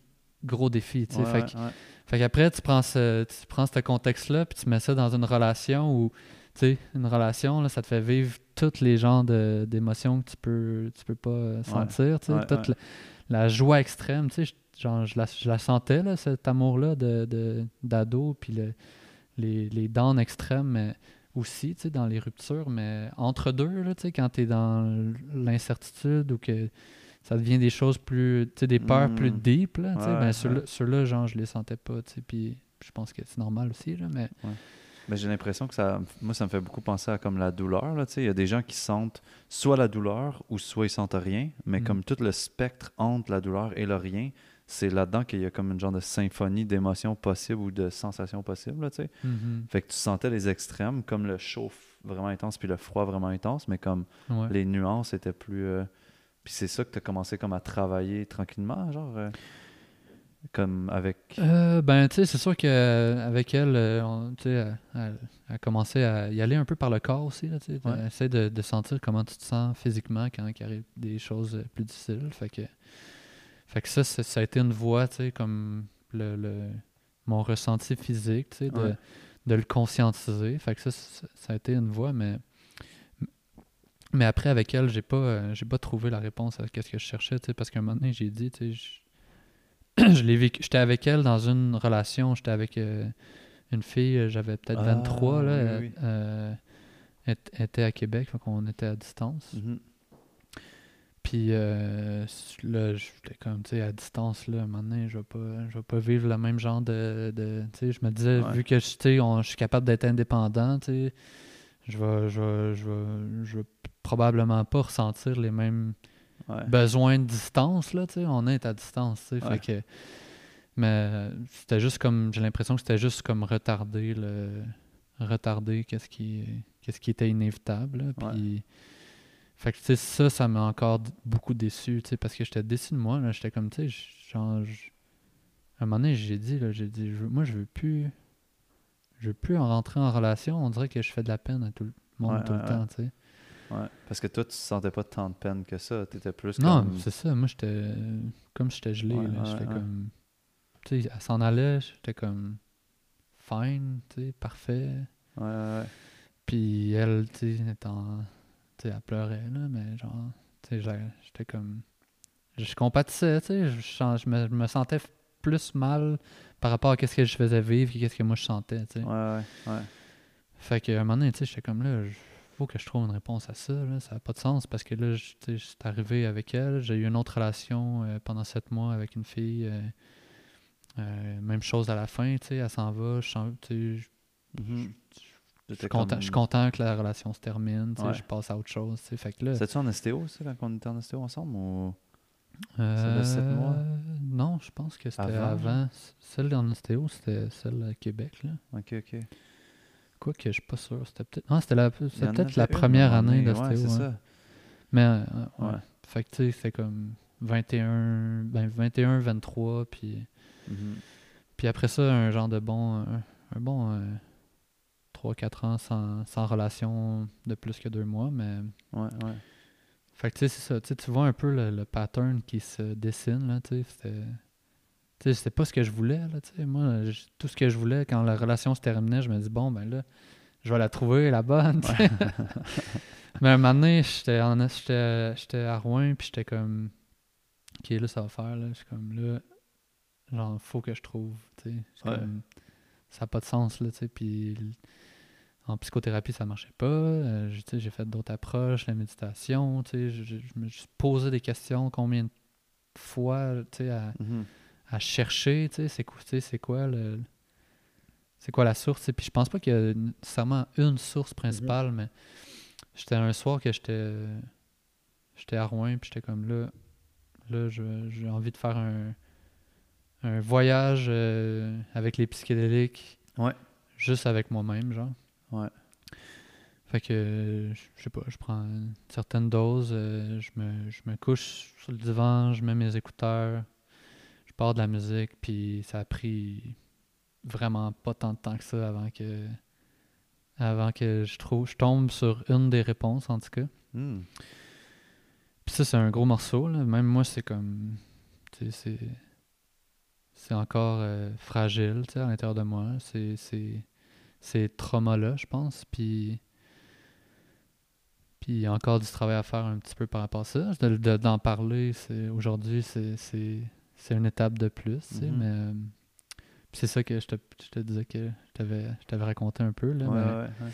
gros défi tu sais. Ouais, fait ouais, fait qu'après, tu prends ce, tu prends ce contexte-là, puis tu mets ça dans une relation où, tu sais, une relation, là, ça te fait vivre tous les genres de- d'émotions que tu peux, tu peux pas euh, sentir, tu sais, toute. La, la joie extrême, tu sais, je- genre, je la, je la sentais, là, cet amour-là de, de- d'ado, puis le- les, les dents extrêmes, mais aussi, tu sais, dans les ruptures, mais entre deux, là, tu sais, quand tu es dans l'incertitude ou que ça devient des choses plus, tu sais, des peurs plus Mm. deep, là, tu sais, Ouais, ben, ouais. ceux-là, ceux-là, genre, je les sentais pas, tu sais, puis je pense que c'est normal aussi, là, mais... Mais j'ai l'impression que ça, moi, ça me fait beaucoup penser à comme la douleur. Là, tu sais. il y a des gens qui sentent soit la douleur ou soit ils sentent rien, mais Mm. comme tout le spectre entre la douleur et le rien, c'est là-dedans qu'il y a comme une genre de symphonie d'émotions possibles ou de sensations possibles. Là, tu sais. Mhm. Fait que tu sentais les extrêmes, comme le chaud vraiment intense puis le froid vraiment intense, mais comme Ouais. les nuances étaient plus. euh, Puis c'est ça que tu as commencé comme à travailler tranquillement, genre, euh, comme avec. Euh, ben, tu sais, c'est sûr qu'avec elle, on- tu sais, elle, elle a commencé à y aller un peu par le corps aussi. Là, tu sais, Ouais. Essayer de, de sentir comment tu te sens physiquement quand il arrive des choses plus difficiles. Fait que, fait que ça, ça a été une voie, tu sais, comme le, le- mon ressenti physique, tu sais, de, Ouais. de le conscientiser. Fait que ça, ça, a été une voie, mais. Mais après, avec elle, j'ai pas, euh, j'ai pas trouvé la réponse à ce que je cherchais, tu sais, parce qu'à un moment donné, j'ai dit, tu sais, je- je l'ai vécu. J'étais avec elle dans une relation. J'étais avec euh, une fille, euh, j'avais peut-être Ah, 23. Là, oui, euh, oui. euh, elle elle était à Québec, fait qu'on était à distance. Mhm. Puis euh, là, j'étais comme, tu sais, à distance, là, à un moment donné, je vais pas, je vais pas vivre le même genre de. de tu sais, je me disais, Ouais. vu que je, tu sais, on- je suis capable d'être indépendant, tu sais, je vais, je, vais, je, vais, je vais probablement pas ressentir les mêmes Ouais. besoin de distance, là, tu sais, on est à distance, tu sais, Ouais. fait que... Mais c'était juste comme, j'ai l'impression que c'était juste comme retarder le... retarder qu'est-ce qui, qu'est-ce qui était inévitable, là, puis... Fait que, tu sais, ça, ça m'a encore beaucoup déçu, tu sais, parce que j'étais déçu de moi, là, j'étais comme, tu sais, genre, à un moment donné, j'ai dit, là, j'ai dit, je moi, je veux plus... Je veux plus en rentrer en relation, on dirait que je fais de la peine à tout le monde Ouais, tout ouais, le ouais. temps, tu sais. Ouais. Parce que toi, tu sentais pas tant de peine que ça. Tu étais plus Non, comme. c'est ça. Moi, j'étais. Comme j'étais gelé, là. J'étais comme. Tu sais, elle s'en allait, j'étais comme. Fine, tu sais, parfait. Ouais, ouais, ouais. Puis elle, tu sais, étant. Tu sais, elle pleurait, là, mais genre. Tu sais, j'ai- j'étais comme. Je compatissais, tu sais. Je, je me, je me sentais plus mal par rapport à ce que je faisais vivre que qu'est-ce que moi je sentais, tu sais. Ouais, ouais, ouais. Fait qu'à un moment donné, tu sais, j'étais comme là, il faut que je trouve une réponse à ça, là. Ça n'a pas de sens parce que là, tu sais, j'étais arrivé avec elle. J'ai eu une autre relation euh, pendant sept mois avec une fille. euh, euh, même chose à la fin, tu sais, elle s'en va. Je tu sais, je- Mhm. je suis content, comme- je suis content que la relation se termine, Ouais. je passe à autre chose. Fait que là. C'était-tu en STO, ça, quand on était en STO ensemble ou... euh, mois? Non, je pense que c'était Avant, avant. Celle en ostéo, c'était celle à Québec, là. Ok, ok. Quoi que je suis pas sûr. C'était peut-être. Non, c'était la- peut-être la une, première année d'ostéo. Ouais, c'est hein. ça. Mais, euh, ouais. Ouais. Fait que, tu sais, c'était comme 21, ben 21, 23, puis, Mhm. puis après ça, un genre de bon, un, un bon 3-4 ans sans, sans relation de plus que deux mois, mais... Ouais, ouais. Fait que, tu sais, c'est ça, tu vois un peu le, le pattern qui se dessine, là, tu sais, c'était... Tu sais, c'était pas ce que je voulais, là, tu sais, moi, je- tout ce que je voulais, quand la relation se terminait, je me dis, bon, ben là, je vais la trouver, la bonne, tu sais. Mais un moment donné, j'étais en- j'étais j'étais à Rouen, puis j'étais comme, ok, là, ça va faire, là, je suis comme, là, genre, faut que je trouve, tu sais, Ouais. ça n'a pas de sens, là, tu sais, puis en psychothérapie, ça marchait pas, euh, j'ai- fait d'autres approches, la méditation, je, je- je me suis posé des questions combien de fois, à, Mhm. à chercher, c'est quoi, c'est quoi le... C'est quoi la source, puis je pense pas qu'il y a nécessairement une source principale, mais j'étais un soir que j'étais j'étais à Rouen, puis j'étais comme là, là, j'ai envie de faire un, un voyage euh, avec les psychédéliques, Ouais. juste avec moi-même, genre. Ouais. Fait que, je sais pas, je prends une certaine dose, euh, je, me, je me couche sur le divan, je mets mes écouteurs, je pars de la musique, puis ça a pris vraiment pas tant de temps que ça avant que avant que je trouve je tombe sur une des réponses en tout cas. Hmm. Puis ça c'est un gros morceau là, même moi c'est comme c'est c'est encore euh, fragile, à l'intérieur de moi, c'est c'est ces traumas-là, je pense, puis puis il y a encore du travail à faire un petit peu par rapport à ça. De- de- D'en parler, c'est aujourd'hui, c'est c'est- c'est une étape de plus, Mhm. mais euh, puis c'est ça que je te, je te disais que je t'avais je t'avais raconté un peu. Là, Ouais, mais- ouais, ouais.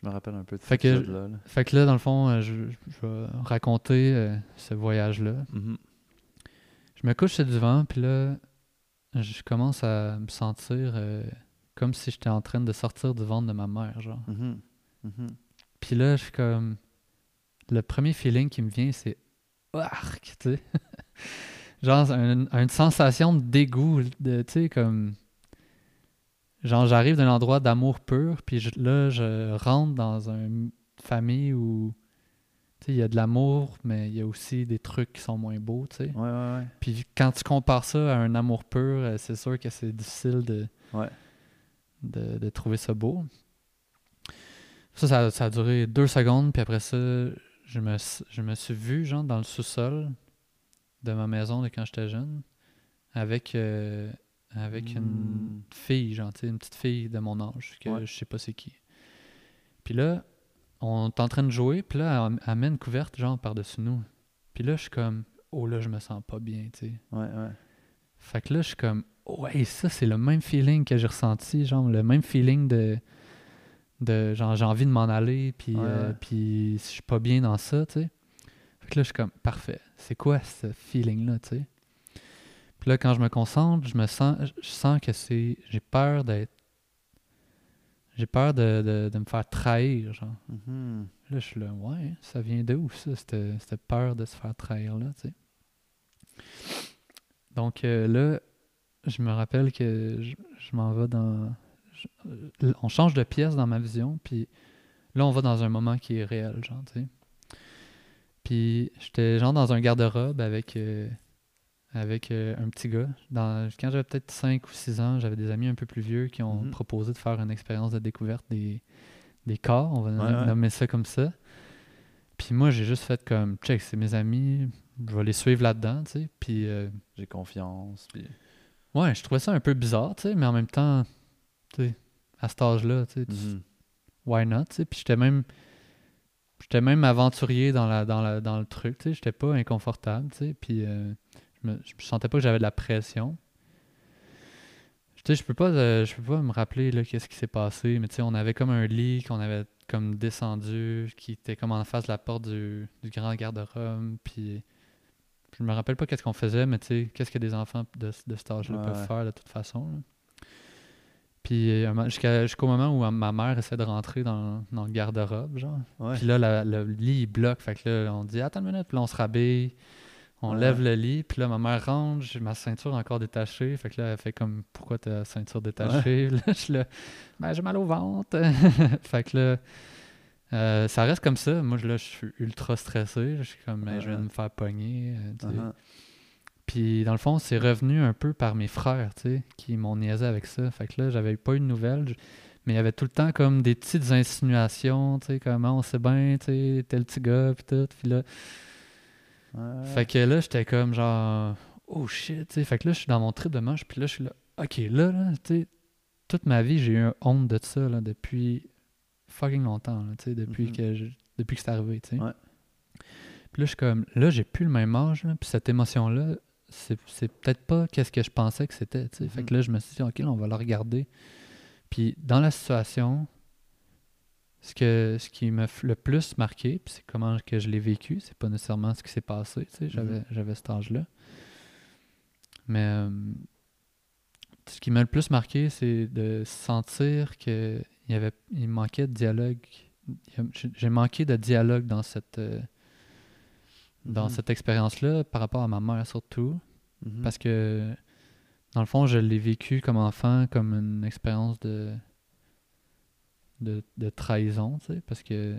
Je me rappelle un peu de Fait que- là. Fait que là, dans le fond, euh, je, je- vais raconter euh, ce voyage-là. Mhm. Je me couche sur le divan, puis là, je commence à me sentir euh, comme si j'étais en train de sortir du ventre de ma mère, genre. Mhm. Mhm. Puis là, je suis comme. Le premier feeling qui me vient, c'est. Arc, tu sais. genre, un- une sensation de dégoût, de, tu sais, comme. Genre, j'arrive d'un endroit d'amour pur, puis je- là, je rentre dans une famille où. Tu sais, il y a de l'amour, mais il y a aussi des trucs qui sont moins beaux, tu sais. Ouais, ouais, ouais. Puis quand tu compares ça à un amour pur, euh, c'est sûr que c'est difficile de, Ouais. De, de trouver ça beau. Ça, ça, a- ça a duré deux secondes, puis après ça, je me, je me suis vu, genre, dans le sous-sol de ma maison de quand j'étais jeune, avec, euh, avec une Hmm. fille, genre, une petite fille de mon âge, que Ouais. je sais pas c'est qui. Puis là, on est en train de jouer, puis là, elle, elle met une couverte, genre, par-dessus nous. Puis là, je suis comme, oh là, je me sens pas bien, tu sais. Ouais, ouais. Fait que là, je suis comme, ouais, ça, c'est le même feeling que j'ai ressenti, genre, le même feeling de, de genre, j'ai envie de m'en aller, puis, Ouais, euh, ouais. puis je suis pas bien dans ça, tu sais. Fait que là, je suis comme, parfait, c'est quoi ce feeling-là, tu sais? Puis là, quand je me concentre, je me sens, je sens que c'est, j'ai peur d'être, j'ai peur de, de, de me faire trahir, genre. Mhm. Là, je suis là, ouais, ça vient de où ça, cette, cette peur de se faire trahir là, tu sais. Donc euh, là, je me rappelle que je, je m'en vais dans. je- euh, on change de pièce dans ma vision, puis là, on va dans un moment qui est réel, genre, tu sais. Puis j'étais genre dans un garde-robe avec, euh, avec euh, un petit gars. Dans, quand j'avais peut-être 5 ou 6 ans, j'avais des amis un peu plus vieux qui ont Mhm. proposé de faire une expérience de découverte des, des corps, on va Ouais, ouais. nommer ça comme ça. Puis moi, j'ai juste fait comme, check, c'est mes amis, je vais les suivre là-dedans, tu sais. Puis euh, J'ai confiance. Puis... ouais, je trouvais ça un peu bizarre, tu sais, mais en même temps, tu sais, à cet âge-là, tu sais, Mhm. why not, tu sais? Puis j'étais même, j'étais même aventurier dans, la, dans, la, dans le truc, tu sais. J'étais pas inconfortable, tu sais. Puis euh, je, me, je sentais pas que j'avais de la pression. Tu sais, je peux pas, euh, je peux pas me rappeler là, qu'est-ce qui s'est passé, mais tu sais, on avait comme un lit qu'on avait comme descendu, qui était comme en face de la porte du, du grand garde-robe, puis je me rappelle pas qu'est-ce qu'on faisait, mais tu sais, qu'est-ce que des enfants de, de cet âge-là Ouais, peuvent ouais. faire de toute façon. là. Puis euh, jusqu'au moment où ma mère essaie de rentrer dans, dans le garde-robe, genre. Ouais. Puis là, la- le lit, il bloque. Fait que là, on dit Attends une minute. Puis là, on se rhabille. On Ouais. lève le lit. Puis là, ma mère rentre. J'ai ma ceinture encore détachée. Fait que là, elle fait comme Pourquoi ta ceinture détachée? Là, je suis là Ben, j'ai mal au ventre. fait que là, euh, ça reste comme ça. Moi, je- là, je suis ultra stressé. Je suis comme Je viens de me faire pogner. euh, sais. Uh-huh. Puis dans le fond, c'est revenu un peu par mes frères, tu sais, qui m'ont niaisé avec ça. Fait que là, j'avais pas eu de nouvelles. je- Mais il y avait tout le temps comme des petites insinuations, tu sais, comme Ah, on sait bien, tu sais, tel petit gars, puis tout. Puis là, Ouais. fait que là, j'étais comme genre, oh shit, tu sais. Fait que là, je suis dans mon trip de manche, puis là, je suis là, ok, là, là, tu sais, toute ma vie, j'ai eu honte de ça, là, depuis fucking longtemps, là, depuis, Mhm. que je- depuis que c'est arrivé. Puis là, je suis comme, là, j'ai plus le même âge, puis cette émotion-là, c'est c'est peut-être pas qu'est-ce que je pensais que c'était. Fait que Mhm. là, je me suis dit, ok, là, on va la regarder. Puis dans la situation, ce, que, ce qui m'a le plus marqué, puis c'est comment que je l'ai vécu, c'est pas nécessairement ce qui s'est passé, j'avais, j'avais cet âge-là. Mais euh, ce qui m'a le plus marqué, c'est de sentir que il y avait, il manquait de dialogue. J'ai manqué de dialogue dans cette, euh, dans Mhm. cette expérience-là par rapport à ma mère surtout. Mhm. Parce que, dans le fond, je l'ai vécu comme enfant, comme une expérience de, de, de trahison, tu sais, parce que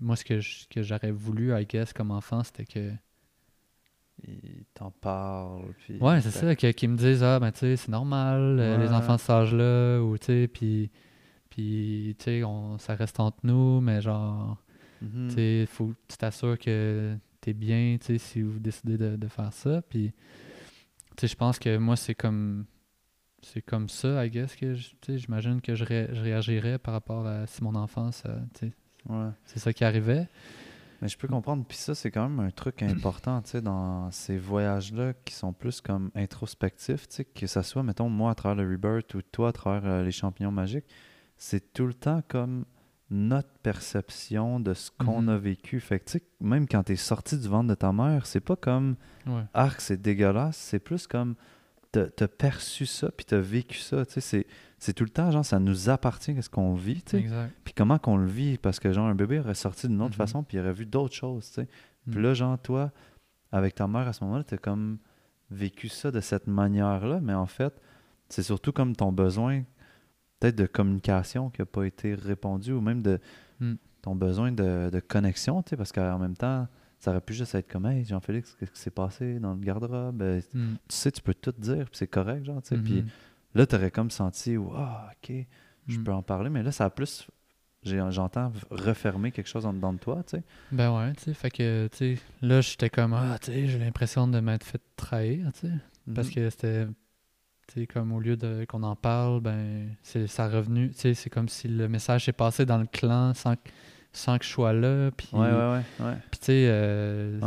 moi, ce que je- ce que j'aurais voulu, I guess, comme enfant, c'était que... Il t'en parle. Puis Ouais, c'est ça, qu'ils me disent, ah, ben, tu sais, c'est normal, euh, les enfants de cet âge-là, ou, tu sais, puis, puis, tu sais, on- ça reste entre nous, mais genre, Mhm. Tu sais, faut tu t'assures que tu es bien, tu sais, si vous décidez de, de faire ça. Puis, tu sais, je pense que moi, c'est comme c'est comme ça, I guess, que j'imagine que je, ré- je réagirais par rapport à si mon enfant, ça, tu sais, Ouais. c'est ça qui arrivait. Mais je peux comprendre. Puis ça, c'est quand même un truc important, tu sais, dans ces voyages-là qui sont plus comme introspectifs, tu sais, que ça soit, mettons, moi à travers le Rebirth ou toi à travers euh, les champignons magiques, c'est tout le temps comme notre perception de ce qu'on Mhm. a vécu. Fait que, tu sais, même quand t'es sorti du ventre de ta mère, c'est pas comme Ouais. arc, c'est dégueulasse, c'est plus comme t'as perçu ça, puis t'as vécu ça, tu sais, c'est- tout le temps, genre, ça nous appartient, qu'est-ce qu'on vit, tu sais. Exact. Puis comment qu'on le vit, parce que genre un bébé aurait sorti d'une autre Mhm. façon, puis il aurait vu d'autres choses, tu sais. Puis Mm. là, genre toi, avec ta mère à ce moment-là, t'as comme vécu ça de cette manière-là, mais en fait, c'est surtout comme ton besoin, peut-être de communication qui n'a pas été répondu, ou même de Mm. ton besoin de, de connexion, tu sais, parce qu'en même temps, ça aurait pu juste être comme, hey, Jean-Félix, qu'est-ce qui s'est passé dans le garde-robe? Euh, Mm. Tu sais, tu peux tout dire, puis c'est correct, genre, tu sais. Puis Mhm. là, t'aurais comme senti, wow, ok, je Mm. peux en parler, mais là, ça a plus, j'ai- j'entends refermer quelque chose en dedans de toi, tu sais. Ben ouais, tu sais, fait que, tu sais, là, j'étais comme, ah, tu sais, j'ai l'impression de m'être fait trahir, tu sais. Parce Mhm. que c'était, tu sais, comme au lieu de qu'on en parle, ben, c'est ça revenu, tu sais, c'est comme si le message est passé dans le clan sans, que- sans que je sois là. Puis, Ouais, ouais, puis tu sais, euh,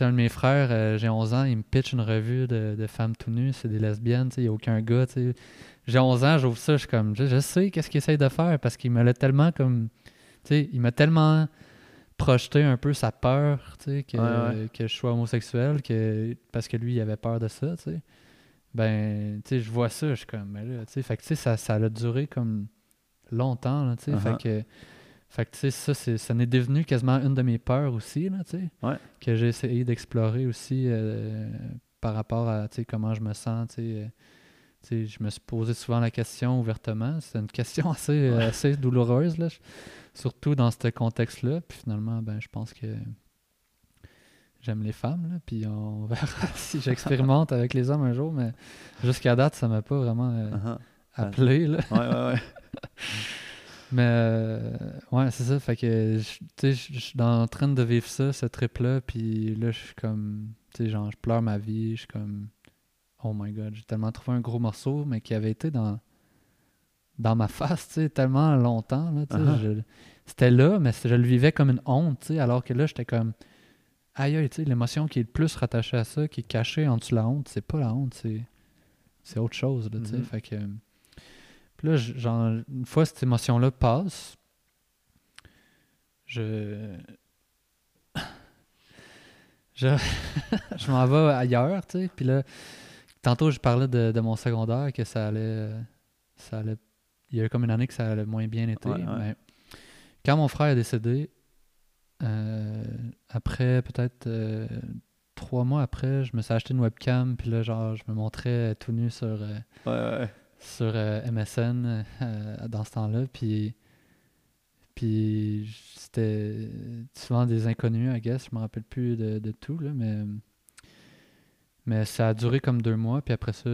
un de mes frères, euh, j'ai 11 ans, il me pitch une revue de, de femmes tout nues, c'est des lesbiennes, tu sais, il n'y a aucun gars, tu sais. J'ai 11 ans, j'ouvre ça, je suis comme, je, je sais qu'est-ce qu'il essaye de faire parce qu'il me l'a tellement comme, tu sais, il m'a tellement projeté un peu sa peur, tu sais, que, que je sois homosexuel, que, parce que lui, il avait peur de ça, tu sais. Ben, tu sais, je vois ça, je suis comme, mais là, tu sais, fait que, tu sais, ça, ça a duré comme longtemps, tu sais, Uh-huh. fait que, fait que, tu sais, ça, c'est, ça n'est devenu quasiment une de mes peurs aussi, là, tu sais, Ouais. que j'ai essayé d'explorer aussi euh, par rapport à, tu sais, comment je me sens, tu sais, euh, tu sais, je me suis posé souvent la question ouvertement. C'est une question assez, euh, Ouais. assez douloureuse, là, surtout dans ce contexte-là. Puis finalement, ben, je pense que j'aime les femmes, là, puis on verra si j'expérimente avec les hommes un jour, mais jusqu'à date, ça m'a pas vraiment euh, Uh-huh. appelé. Là. Ouais, ouais, ouais. Mais euh, ouais, c'est ça. Fait que je- tu sais, je je suis en train de vivre ça, ce trip-là, puis là, je suis comme, tu sais, genre, je pleure ma vie, je suis comme, oh my god, j'ai tellement trouvé un gros morceau, mais qui avait été dans, dans ma face, tu sais, tellement longtemps, là, tu sais, Uh-huh. C'était là, mais je le vivais comme une honte, tu sais, alors que là, j'étais comme, aïe, aïe, tu sais, l'émotion qui est le plus rattachée à ça, qui est cachée en dessous de la honte, c'est pas la honte, c'est c'est autre chose, là, tu sais. Mhm. Fait que. Puis là, genre, une fois cette émotion-là passe, je. Je, je m'en vais ailleurs, tu sais. Puis là, tantôt, je parlais de, de mon secondaire, que ça allait, ça allait. Il y a eu comme une année que ça allait moins bien été. Ouais, ouais. mais quand mon frère est décédé, euh, après peut-être euh, trois mois après, je me suis acheté une webcam, puis là, genre, je me montrais tout nu sur, euh, Ouais, ouais. Sur euh, MSN euh, dans ce temps-là, puis, puis c'était souvent des inconnus, I guess, je me rappelle plus de, de tout, là, mais, mais ça a duré comme deux mois, puis après ça,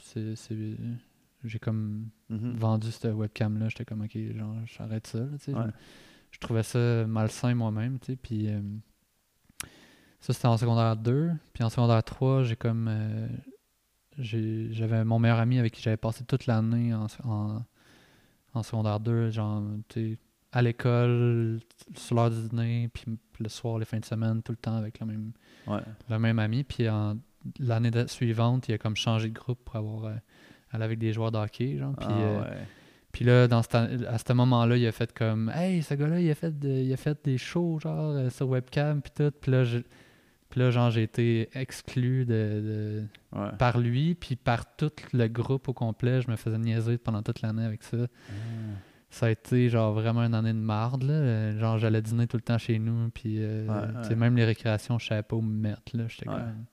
c'est, c'est- j'ai comme Mhm. vendu cette webcam-là, j'étais comme, ok, genre, j'arrête ça, là, Ouais. je, je trouvais ça malsain moi-même, tu sais, puis euh, ça, c'était en secondaire 2, puis en secondaire 3, j'ai comme... euh, j'avais mon meilleur ami avec qui j'avais passé toute l'année en, en, en secondaire 2, genre, tu à l'école, sur l'heure du dîner, puis le soir, les fins de semaine, tout le temps avec le même, Ouais. le même ami. Puis en- l'année suivante, il a comme changé de groupe pour avoir euh, aller avec des joueurs de hockey, genre. Puis, Ah, euh, ouais. puis là, dans ce temps- à ce moment-là, il a fait comme Hey, ce gars-là, il a fait, de- il a fait des shows, genre, euh, sur webcam, puis tout. Puis là, puis là, genre, j'ai été exclu de, de- Ouais. par lui, puis par tout le groupe au complet. Je me faisais niaiser pendant toute l'année avec ça. Ah. Ça a été, genre, vraiment une année de marde, là. Genre, j'allais dîner tout le temps chez nous, puis, euh, Ouais, ouais. même les récréations, je savais pas où me mettre, là. J'étais comme...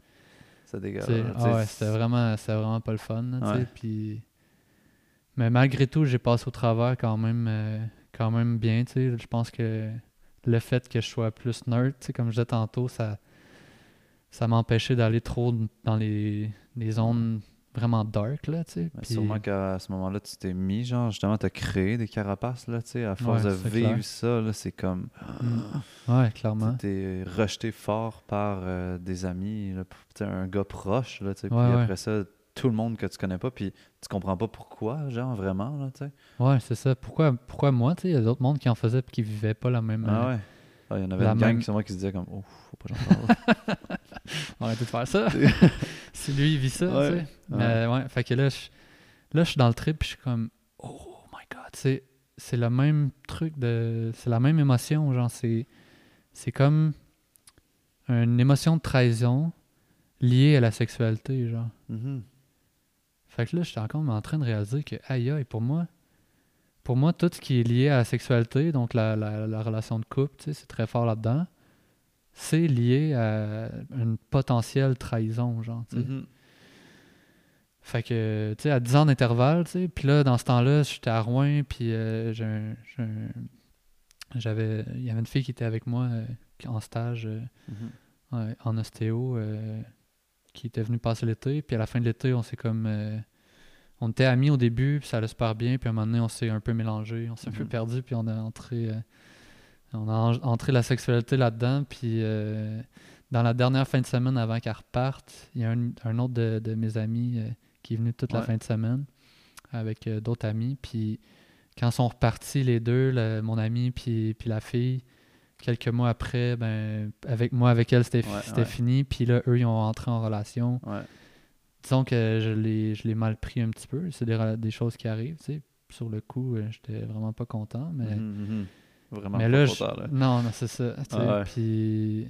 Sais, tu ah ouais, c'était vraiment, pas le fun. là, puis... Mais malgré tout, j'ai passé au travers quand même, euh, quand même bien. tu sais. Je pense que le fait que je sois plus nerd, tu sais, comme je disais tantôt, ça, ça m'empêchait d'aller trop dans les, les zones vraiment dark. Là, tu sais. Puis- Sûrement qu'à ce moment-là, tu t'es mis, genre, justement, t'as créé des carapaces, là, tu sais, à force Ouais, de vivre clair. ça, là, c'est comme... Mm. Ouais, clairement. T'es rejeté fort par euh, des amis, là, un gars proche, là, tu sais, puis Ouais, ouais. après ça, tout le monde que tu connais pas, puis tu comprends pas pourquoi, genre, vraiment, là, tu sais. Ouais, c'est ça. Pourquoi, pourquoi moi, tu sais, il y a d'autres mondes qui en faisaient et qui vivaient pas la même. Ah euh, ouais. Ah, Il y en avait la une gang même- qui, moi, qui se disait comme, oh, faut pas j'en parle. On va arrêter de faire ça. si lui, il vit ça, Ouais, tu sais. Mais ouais, fait que là, je, là, je suis dans le trip, puis je suis comme, oh my god, c'est, c'est le même truc de. C'est la même émotion, genre, c'est, c'est comme une émotion de trahison liée à la sexualité, genre. Mhm. Fait que là, j'étais encore en train de réaliser que, aïe aïe, pour moi, pour moi, tout ce qui est lié à la sexualité, donc la, la, la relation de couple, c'est très fort là-dedans, c'est lié à une potentielle trahison, genre, tu sais. Mhm. Fait que, tu sais, à 10 ans d'intervalle, tu sais, puis là, dans ce temps-là, j'étais à Rouen, puis euh, j'avais, il y avait une fille qui était avec moi euh, en stage euh, Mhm. ouais, en ostéo, qui était venue passer l'été, puis à la fin de l'été, on s'est comme, on était amis au début, puis ça allait super bien, puis à un moment donné, on s'est un peu mélangé, on s'est un peu Mhm. perdu, puis on a entré, on a en- entré la sexualité là-dedans, puis euh, dans la dernière fin de semaine avant qu'elle reparte, il y a un, un autre de, de mes amis euh, qui est venu toute la fin de semaine avec euh, d'autres amis, puis quand sont repartis les deux, le- mon ami puis, puis la fille, quelques mois après, ben avec moi, avec elle, c'était Ouais, c'était ouais. fini, puis là, eux, ils ont entré en relation. Disons que je l'ai mal pris un petit peu, c'est des, choses qui arrivent, tu sais. Sur le coup, j'étais vraiment pas content, mais... Mhm, mhm. Vraiment Mais là, content, je- là. non, non, c'est ça. Ah ouais. Puis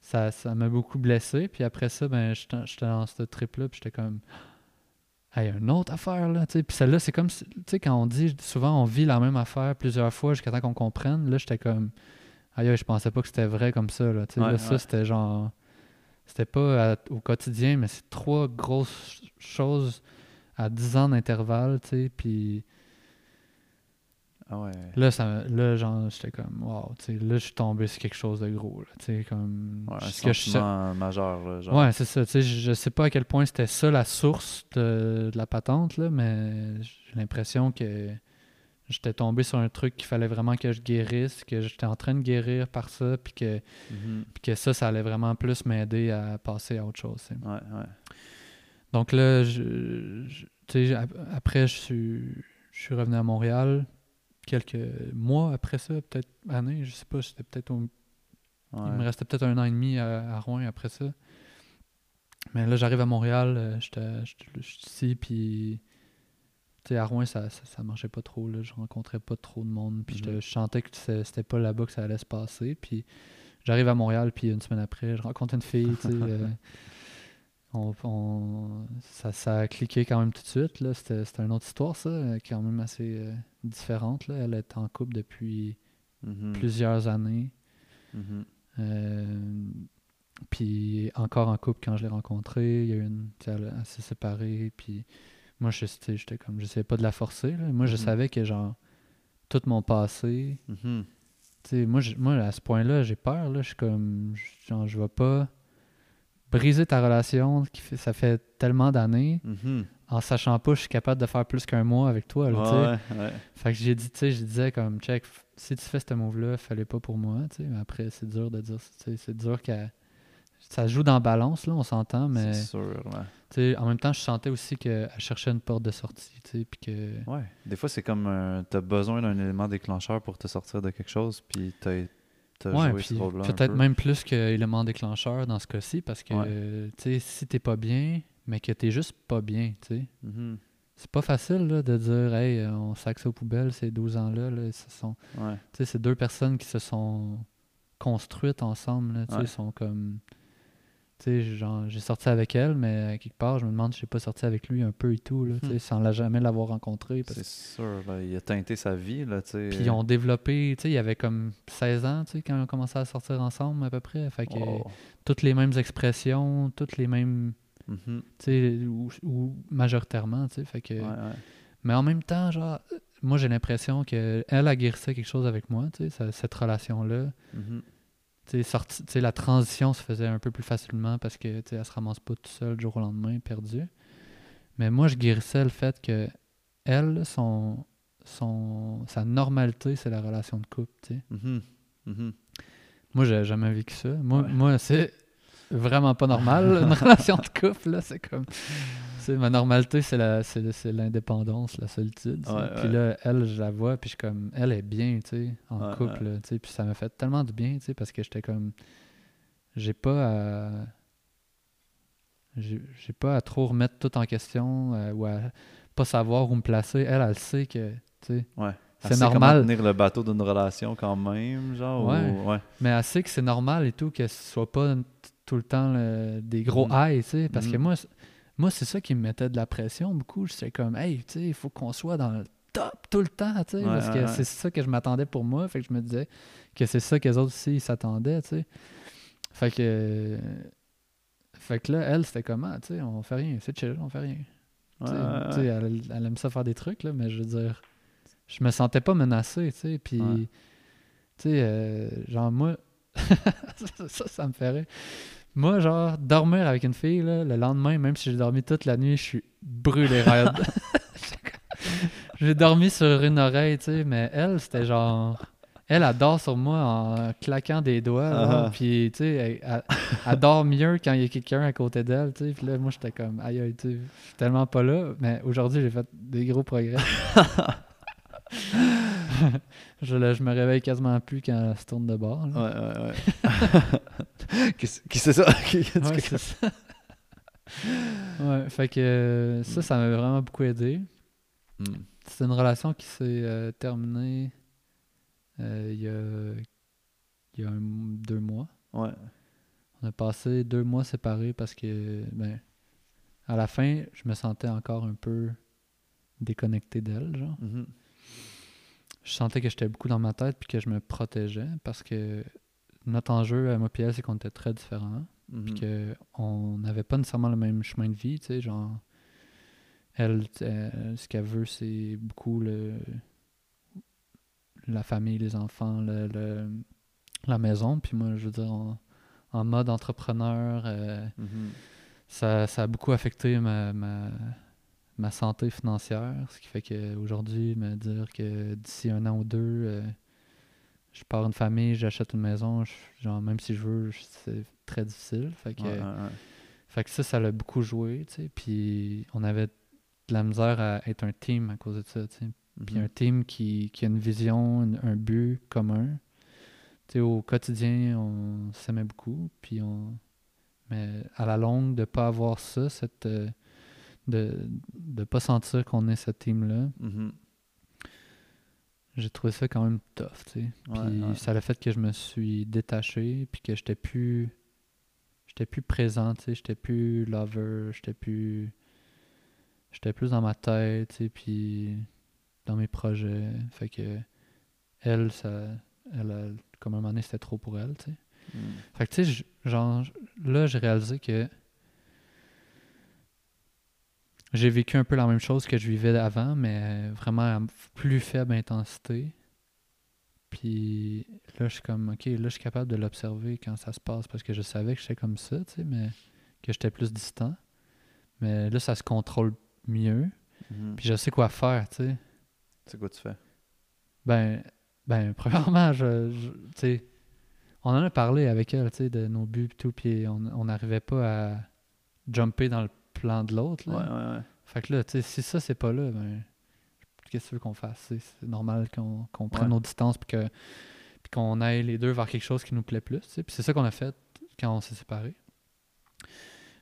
ça ça m'a beaucoup blessé. Puis après ça, ben, j'étais dans ce trip-là, puis j'étais comme, hey, une autre affaire, là. tu. Puis celle-là, c'est comme, tu sais, quand on dit, souvent, on vit la même affaire plusieurs fois jusqu'à temps qu'on comprenne. Là, j'étais comme, aïe, je pensais pas que c'était vrai comme ça, là. tu sais. Ouais, là, ça, c'était genre, c'était pas à- au quotidien, mais c'est trois grosses choses à 10 ans d'intervalle, tu sais. Puis. Ah ouais. Là, ça, là genre, j'étais comme, wow, tu sais, là, je suis tombé sur quelque chose de gros, là, tu sais, comme... Ouais, un que je sentiment majeur, là, genre. Ouais, c'est ça, tu sais, je, je sais pas à quel point c'était ça la source de, de la patente, là, mais j'ai l'impression que j'étais tombé sur un truc qu'il fallait vraiment que je guérisse, que j'étais en train de guérir par ça, puis que, Mhm. puis que ça, ça allait vraiment plus m'aider à passer à autre chose. Ouais, ouais. Donc là, je, je- tu sais, ap- après, je suis, je suis revenu à Montréal quelques mois après ça, peut-être années, je sais pas, c'était peut-être au- il me restait peut-être un an et demi à, à Rouen après ça. Mais là, j'arrive à Montréal, euh, j'étais- j'étais je suis ici, puis. Tu sais, à Rouen, ça, ça, ça marchait pas trop, là. Je rencontrais pas trop de monde, puis j'étais- Mhm. je sentais que c'était pas là-bas que ça allait se passer. Puis j'arrive à Montréal, puis une semaine après, je rencontre une fille, euh, on, on- ça, ça a cliqué quand même tout de suite, là. C'était c'était une autre histoire, ça, euh, quand même assez euh, différente, là. Elle est en couple depuis Mhm. plusieurs années. Mhm. Euh, puis encore en couple quand je l'ai rencontrée, il y a eu une, elle, elle s'est séparée, puis moi je j'étais comme, j'essayais pas de la forcer, là. moi je Mhm. savais que genre tout mon passé, moi, moi à ce point-là j'ai peur, là, je suis comme, genre je vais pas briser ta relation qui fait, ça fait tellement d'années Mhm. en sachant pas que je suis capable de faire plus qu'un mois avec toi, là, tu sais. Ouais, ouais. Fait que j'ai dit, tu sais, je disais comme, check, si tu fais ce move-là, fallait pas pour moi. Mais après, c'est dur de dire, c'est dur qu'elle. Ça joue dans la balance, là, on s'entend, mais C'est sûr, ouais. en même temps, je sentais aussi qu'elle cherchait une porte de sortie, tu puis que. Ouais. Des fois, c'est comme un... t'as besoin d'un élément déclencheur pour te sortir de quelque chose, puis t'as Ouais, rôle-là. un peut-être peu. même plus qu'élément déclencheur dans ce cas-ci, parce que, Ouais. tu sais, si t'es pas bien, mais que t'es juste pas bien, tu sais. Mhm. C'est pas facile, là, de dire, hey, euh, on sac ça aux poubelles, ces 12 ans-là, là, ce sont. Ouais. Tu sais, c'est deux personnes qui se sont construites ensemble, là, Ouais. sont comme... J'ai sorti avec elle, mais à quelque part, je me demande si j'ai pas sorti avec lui un peu et tout, là, Hmm. sans la, jamais l'avoir rencontré. C'est sûr, là, il a teinté sa vie, là. Puis ils ont développé, il y avait comme 16 ans, quand ils ont commencé à sortir ensemble, à peu près. Fait que Oh. toutes les mêmes expressions, toutes les mêmes... Mhm. Sais, ou, ou majoritairement, fait que... Ouais, ouais. Mais en même temps, genre, moi, j'ai l'impression qu'elle, elle a guérissé quelque chose avec moi, tu sais, ça- cette relation-là. Mhm. Sais, sorti- la transition se faisait un peu plus facilement parce que elle se ramasse pas tout seule du jour au lendemain, perdue. Mais moi, je guérissais le fait que elle, son, son, sa normalité, c'est la relation de couple. Mhm. Mhm. Moi, j'ai jamais vécu ça. Moi, Ouais. moi c'est vraiment pas normal, une relation de couple. là, C'est comme. Ma normalité, c'est la- c'est c'est l'indépendance, la solitude. Ouais, puis là, elle, je la vois, puis je suis comme. Elle est bien, tu sais, en Ouais, couple. tu sais, Puis ça m'a fait tellement du bien, tu sais, parce que j'étais comme. J'ai pas à. J'ai pas à trop remettre tout en question euh, ou à pas savoir où me placer. Elle, elle sait que. tu sais, Ouais. C'est normal. tenir le bateau d'une relation quand même, genre. Ouais. ou-. Mais elle sait que c'est normal et tout, que ce soit pas tout le temps le- des gros highs, tu sais. Parce que Mhm. moi, moi c'est ça qui me mettait de la pression beaucoup. J'étais comme, hey, tu sais, il faut qu'on soit dans le top tout le temps, tu sais. Ouais, parce que ouais, c'est ça que je m'attendais pour moi. Fait que je me disais que c'est ça que les autres aussi ils s'attendaient, tu sais. Fait que. Fait que là, elle, c'était comment, tu sais, on fait rien, c'est chill, on fait rien. Ouais, Tu sais, elle, elle aime ça faire des trucs, là, mais je veux dire, je me sentais pas menacé, tu sais, puis, tu sais, euh, genre, moi, ça, ça me ferait. Moi, genre, dormir avec une fille, là, le lendemain, même si j'ai dormi toute la nuit, je suis brûlé raide. j'ai dormi sur une oreille, tu sais, mais elle, c'était genre... Elle, dort sur moi en claquant des doigts, là, Ah. puis, tu sais, elle, elle- elle dort mieux quand il y a quelqu'un à côté d'elle, tu sais, puis là, moi, j'étais comme, aïe, aïe, tu sais, tellement pas là, mais aujourd'hui, j'ai fait des gros progrès. je, le- je me réveille quasiment plus quand elle se tourne de bord. là. Ouais, ouais, ouais. qui c'est qui c'est ça? Qui- Ouais, c'est ça. ouais, fait que euh, ça, ça m'a vraiment beaucoup aidé. Hmm. C'est une relation qui s'est euh, terminée euh, il y a, il y a un- deux mois. Ouais. On a passé deux mois séparés parce que, ben, à la fin, je me sentais encore un peu déconnecté d'elle, genre. Mhm. Je sentais que j'étais beaucoup dans ma tête puis que je me protégeais parce que notre enjeu à moi et elle, c'est qu'on était très différents. Mhm. puis que on n'avait pas nécessairement le même chemin de vie, tu sais, genre elle, ce qu'elle veut, c'est beaucoup le la famille, les enfants, le, le- la maison, puis moi, je veux dire, en, en mode entrepreneur, euh, Mhm. ça, ça a beaucoup affecté ma, ma, ma santé financière, ce qui fait qu'aujourd'hui, me dire que d'ici un an ou deux, euh, je pars une famille, j'achète une maison, je- genre, même si je veux, c'est très difficile. Fait que, Ouais, ouais, ouais. fait que ça, ça l'a beaucoup joué, tu sais. Puis on avait de la misère à être un team à cause de ça, tu sais. Puis Mhm. un team qui, qui a une vision, une- un but commun. Tu sais, au quotidien, on s'aimait beaucoup, puis on... Mais à la longue, de pas avoir ça, cette, euh, de ne pas sentir qu'on est cette team-là, Mhm. j'ai trouvé ça quand même tough, tu sais. Puis Ouais, ouais. ça a fait que je me suis détaché, puis que j'étais plus... J'étais plus présent, tu sais. J'étais plus lover, j'étais plus... J'étais plus dans ma tête, tu sais, puis dans mes projets. Fait que elle, ça... Elle, a- comme un moment donné, c'était trop pour elle, tu sais. Mhm. Fait que, tu sais, genre, là, j'ai réalisé que j'ai vécu un peu la même chose que je vivais avant, mais vraiment à plus faible intensité. Puis là, je suis comme, OK, là, je suis capable de l'observer quand ça se passe parce que je savais que j'étais comme ça, tu sais, mais que j'étais plus distant. Mais là, ça se contrôle mieux. Mhm. Puis je sais quoi faire, tu sais. C'est quoi tu fais? Ben, ben premièrement, je, je- tu sais, on en a parlé avec elle, tu sais, de nos buts et tout, puis on on n'arrivait pas à jumper dans le plan de l'autre. Ouais, ouais. Fait que là, tu sais, si ça, c'est pas là, ben, qu'est-ce que tu veux qu'on fasse? C'est normal qu'on prenne nos distances, que- puis qu'on aille les deux vers quelque chose qui nous plaît plus. Puis c'est ça qu'on a fait quand on s'est séparés.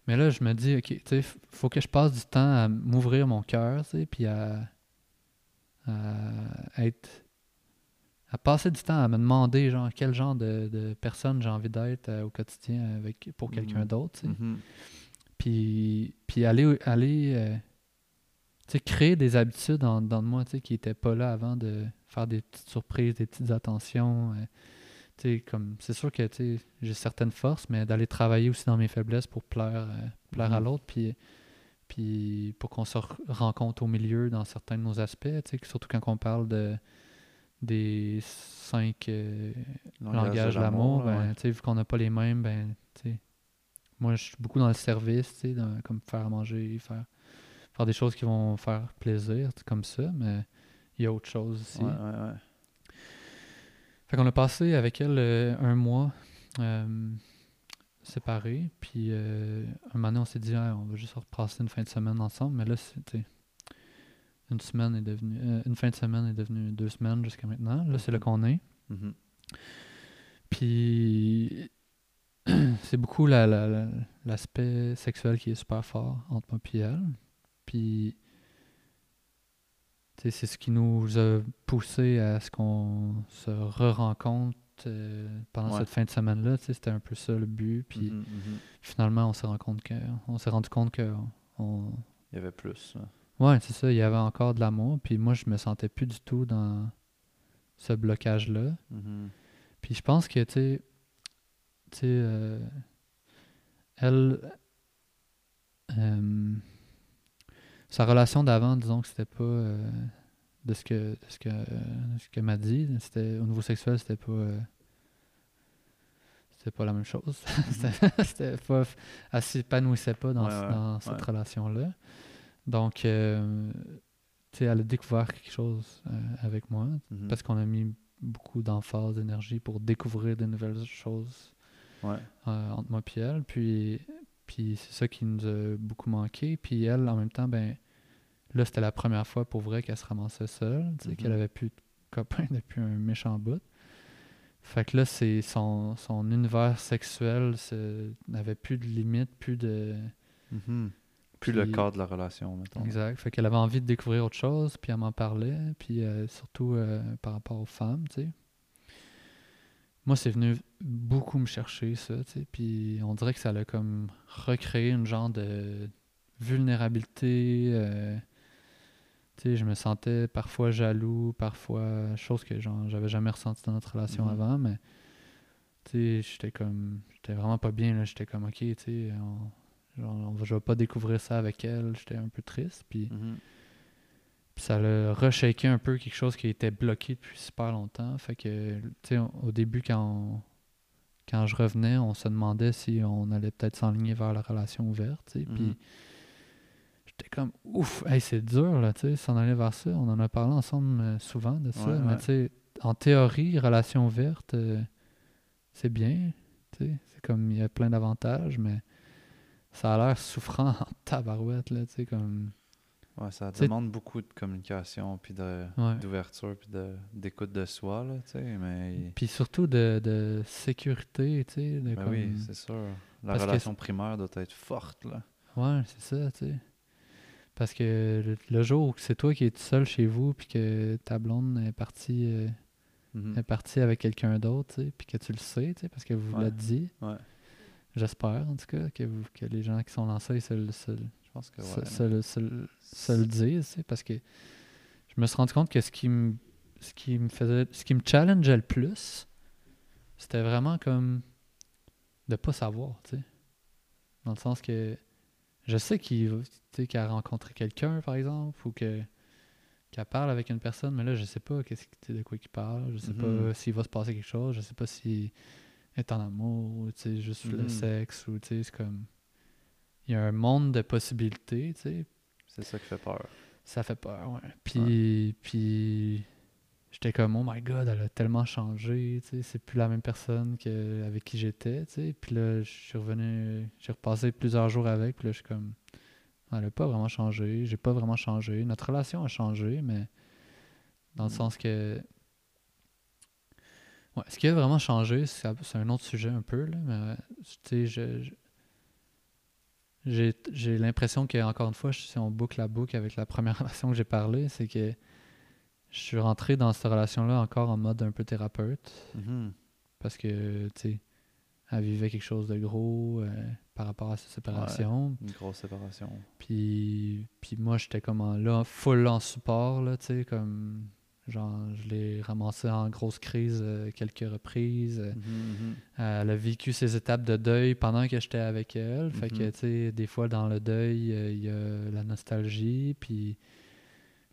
Mais là, je me dis, OK, f- faut que je passe du temps à m'ouvrir mon cœur, puis à, à être à passer du temps à me demander genre quel genre de, de personne j'ai envie d'être euh, au quotidien avec pour quelqu'un Mhm. d'autre sais? Puis puis aller aller euh, créer des habitudes en dedans de moi tu sais, qui n'étaient pas là avant de faire des petites surprises des petites attentions euh, tu sais, comme c'est sûr que tu sais, j'ai certaines forces mais d'aller travailler aussi dans mes faiblesses pour plaire euh, plaire à Mhm. l'autre puis puis pour qu'on se re- rencontre au milieu dans certains de nos aspects tu sais, surtout quand on parle de des cinq euh, langage de l'amour, ben, ouais. tu sais, vu qu'on n'a pas les mêmes, ben, tu sais, moi, je suis beaucoup dans le service, tu sais, dans- comme faire à manger, faire, faire des choses qui vont faire plaisir, comme ça, mais il y a autre chose aussi. Ouais, ouais, ouais. Fait qu'on a passé avec elle euh, un mois euh, séparés, puis euh, un moment donné, on s'est dit, Ah, on va juste repasser une fin de semaine ensemble, mais là, c'était une semaine est devenue, euh, une fin de semaine est devenue deux semaines jusqu'à maintenant. Là, c'est là qu'on est. Mhm. Puis c'est beaucoup la- la- la- l'aspect sexuel qui est super fort entre moi et elle. Puis c'est ce qui nous a poussé à ce qu'on se re-rencontre euh, pendant Ouais. cette fin de semaine-là. C'était un peu ça le but. Puis Mhm, mhm. finalement, on s'est rendu compte que on s'est rendu compte que on, Il y avait plus. Ouais, c'est ça, il y avait encore de l'amour. Puis moi, je me sentais plus du tout dans ce blocage-là. Mhm. Puis je pense que, tu sais, tu sais, euh, elle, euh, sa relation d'avant, disons que c'était pas euh, de ce que, de ce que, de ce qu'elle m'a dit. C'était au niveau sexuel, c'était pas, euh, c'était pas la même chose. c'était, c'était pas, elle s'épanouissait pas dans, Ouais, ce- ouais, dans cette ouais. relation-là. Donc, euh, tu sais, elle a découvert quelque chose euh, avec moi Mhm. parce qu'on a mis beaucoup d'emphase, d'énergie pour découvrir de nouvelles choses Ouais. euh, entre moi et elle. Puis, puis c'est ça qui nous a beaucoup manqué. Puis elle, en même temps, ben là, c'était la première fois pour vrai qu'elle se ramassait seule, Mhm. qu'elle avait plus de copains depuis un méchant bout. Fait que là, c'est son, son univers sexuel n'avait plus de limites, plus de... Mhm. Plus le cadre de la relation, mettons. Exact. Fait qu'elle avait envie de découvrir autre chose, puis elle m'en parlait, puis euh, surtout euh, par rapport aux femmes, tu sais. Moi, c'est venu beaucoup me chercher, ça, tu. Puis on dirait que ça a comme recréé une genre de vulnérabilité. euh, je me sentais parfois jaloux, parfois, chose que j'avais jamais ressenti dans notre relation Mhm. avant, mais j'étais comme, j'étais vraiment pas bien, là. J'étais comme, ok, tu sais, on, genre, on va- je vais pas découvrir ça avec elle. J'étais un peu triste, puis Mhm. puis ça l'a reshaké un peu quelque chose qui était bloqué depuis super longtemps. Fait que, tu sais, au début, quand, on- quand je revenais, on se demandait si on allait peut-être s'enligner vers la relation ouverte, tu sais. Mhm. Puis j'étais comme, ouf, hey, c'est dur, là, tu sais, s'en aller vers ça. On en a parlé ensemble euh, souvent de ça. Ouais, mais ouais. tu sais, en théorie, relation ouverte, euh, c'est bien, tu sais. C'est comme, il y a plein d'avantages, mais ça a l'air souffrant en tabarouette, là, tu sais, comme Ouais, ça demande beaucoup de communication, puis Ouais. d'ouverture, puis de- d'écoute de, soi, là, tu sais, mais... Puis surtout de, de sécurité, tu sais. de Ben comme- oui, c'est sûr. La Parce que relation primaire doit être forte, là. Ouais, c'est ça, tu sais. Parce que le, le jour où c'est toi qui es tout seul chez vous, puis que ta blonde est partie, euh, Mhm. est partie avec quelqu'un d'autre, tu sais, puis que tu le sais, tu sais, parce que vous Ouais. l'avez dit. Ouais. J'espère, en tout cas, que, vous, que les gens qui sont ils se, pense que se le- se le- parce que je me suis rendu compte que ce qui me, ce qui me faisait, ce qui me challengeait le plus, c'était vraiment comme de pas savoir, tu sais. Dans le sens que je sais qu'il qu'elle a rencontré quelqu'un, par exemple, ou que qu'elle parle avec une personne, mais là, je sais pas qu'est-ce, que- de quoi il parle, je sais pas s'il va se passer quelque chose, je sais pas s'il est en amour, ou juste le Mhm. sexe, ou tu sais, c'est comme... Il y a un monde de possibilités, tu sais, C'est ça qui fait peur. ça fait peur, ouais. Puis, puis j'étais comme, oh my god, elle a tellement changé, tu sais, c'est plus la même personne que, avec qui j'étais, tu sais. Puis là, je suis revenu, j'ai repassé plusieurs jours avec, puis là, je suis comme, elle a pas vraiment changé, j'ai pas vraiment changé. Notre relation a changé, mais dans le Mm. sens que. Ouais, ce qui a vraiment changé, c'est un autre sujet un peu, là, mais tu sais, je- je- j'ai j'ai l'impression que, encore une fois, si on boucle la boucle avec la première relation que j'ai parlé, c'est que je suis rentré dans cette relation-là encore en mode un peu thérapeute, Mhm. parce que, tu sais, elle vivait quelque chose de gros euh, par rapport à sa séparation. Une grosse séparation. Puis, puis moi, j'étais comme en- là, full en support, là, tu sais, comme, genre, je l'ai ramassé en grosse crise euh, quelques reprises. euh, Mhm, mhm. Elle a vécu ses étapes de deuil pendant que j'étais avec elle. Fait que, Mhm. tu sais, des fois, dans le deuil, euh, il y a la nostalgie, puis,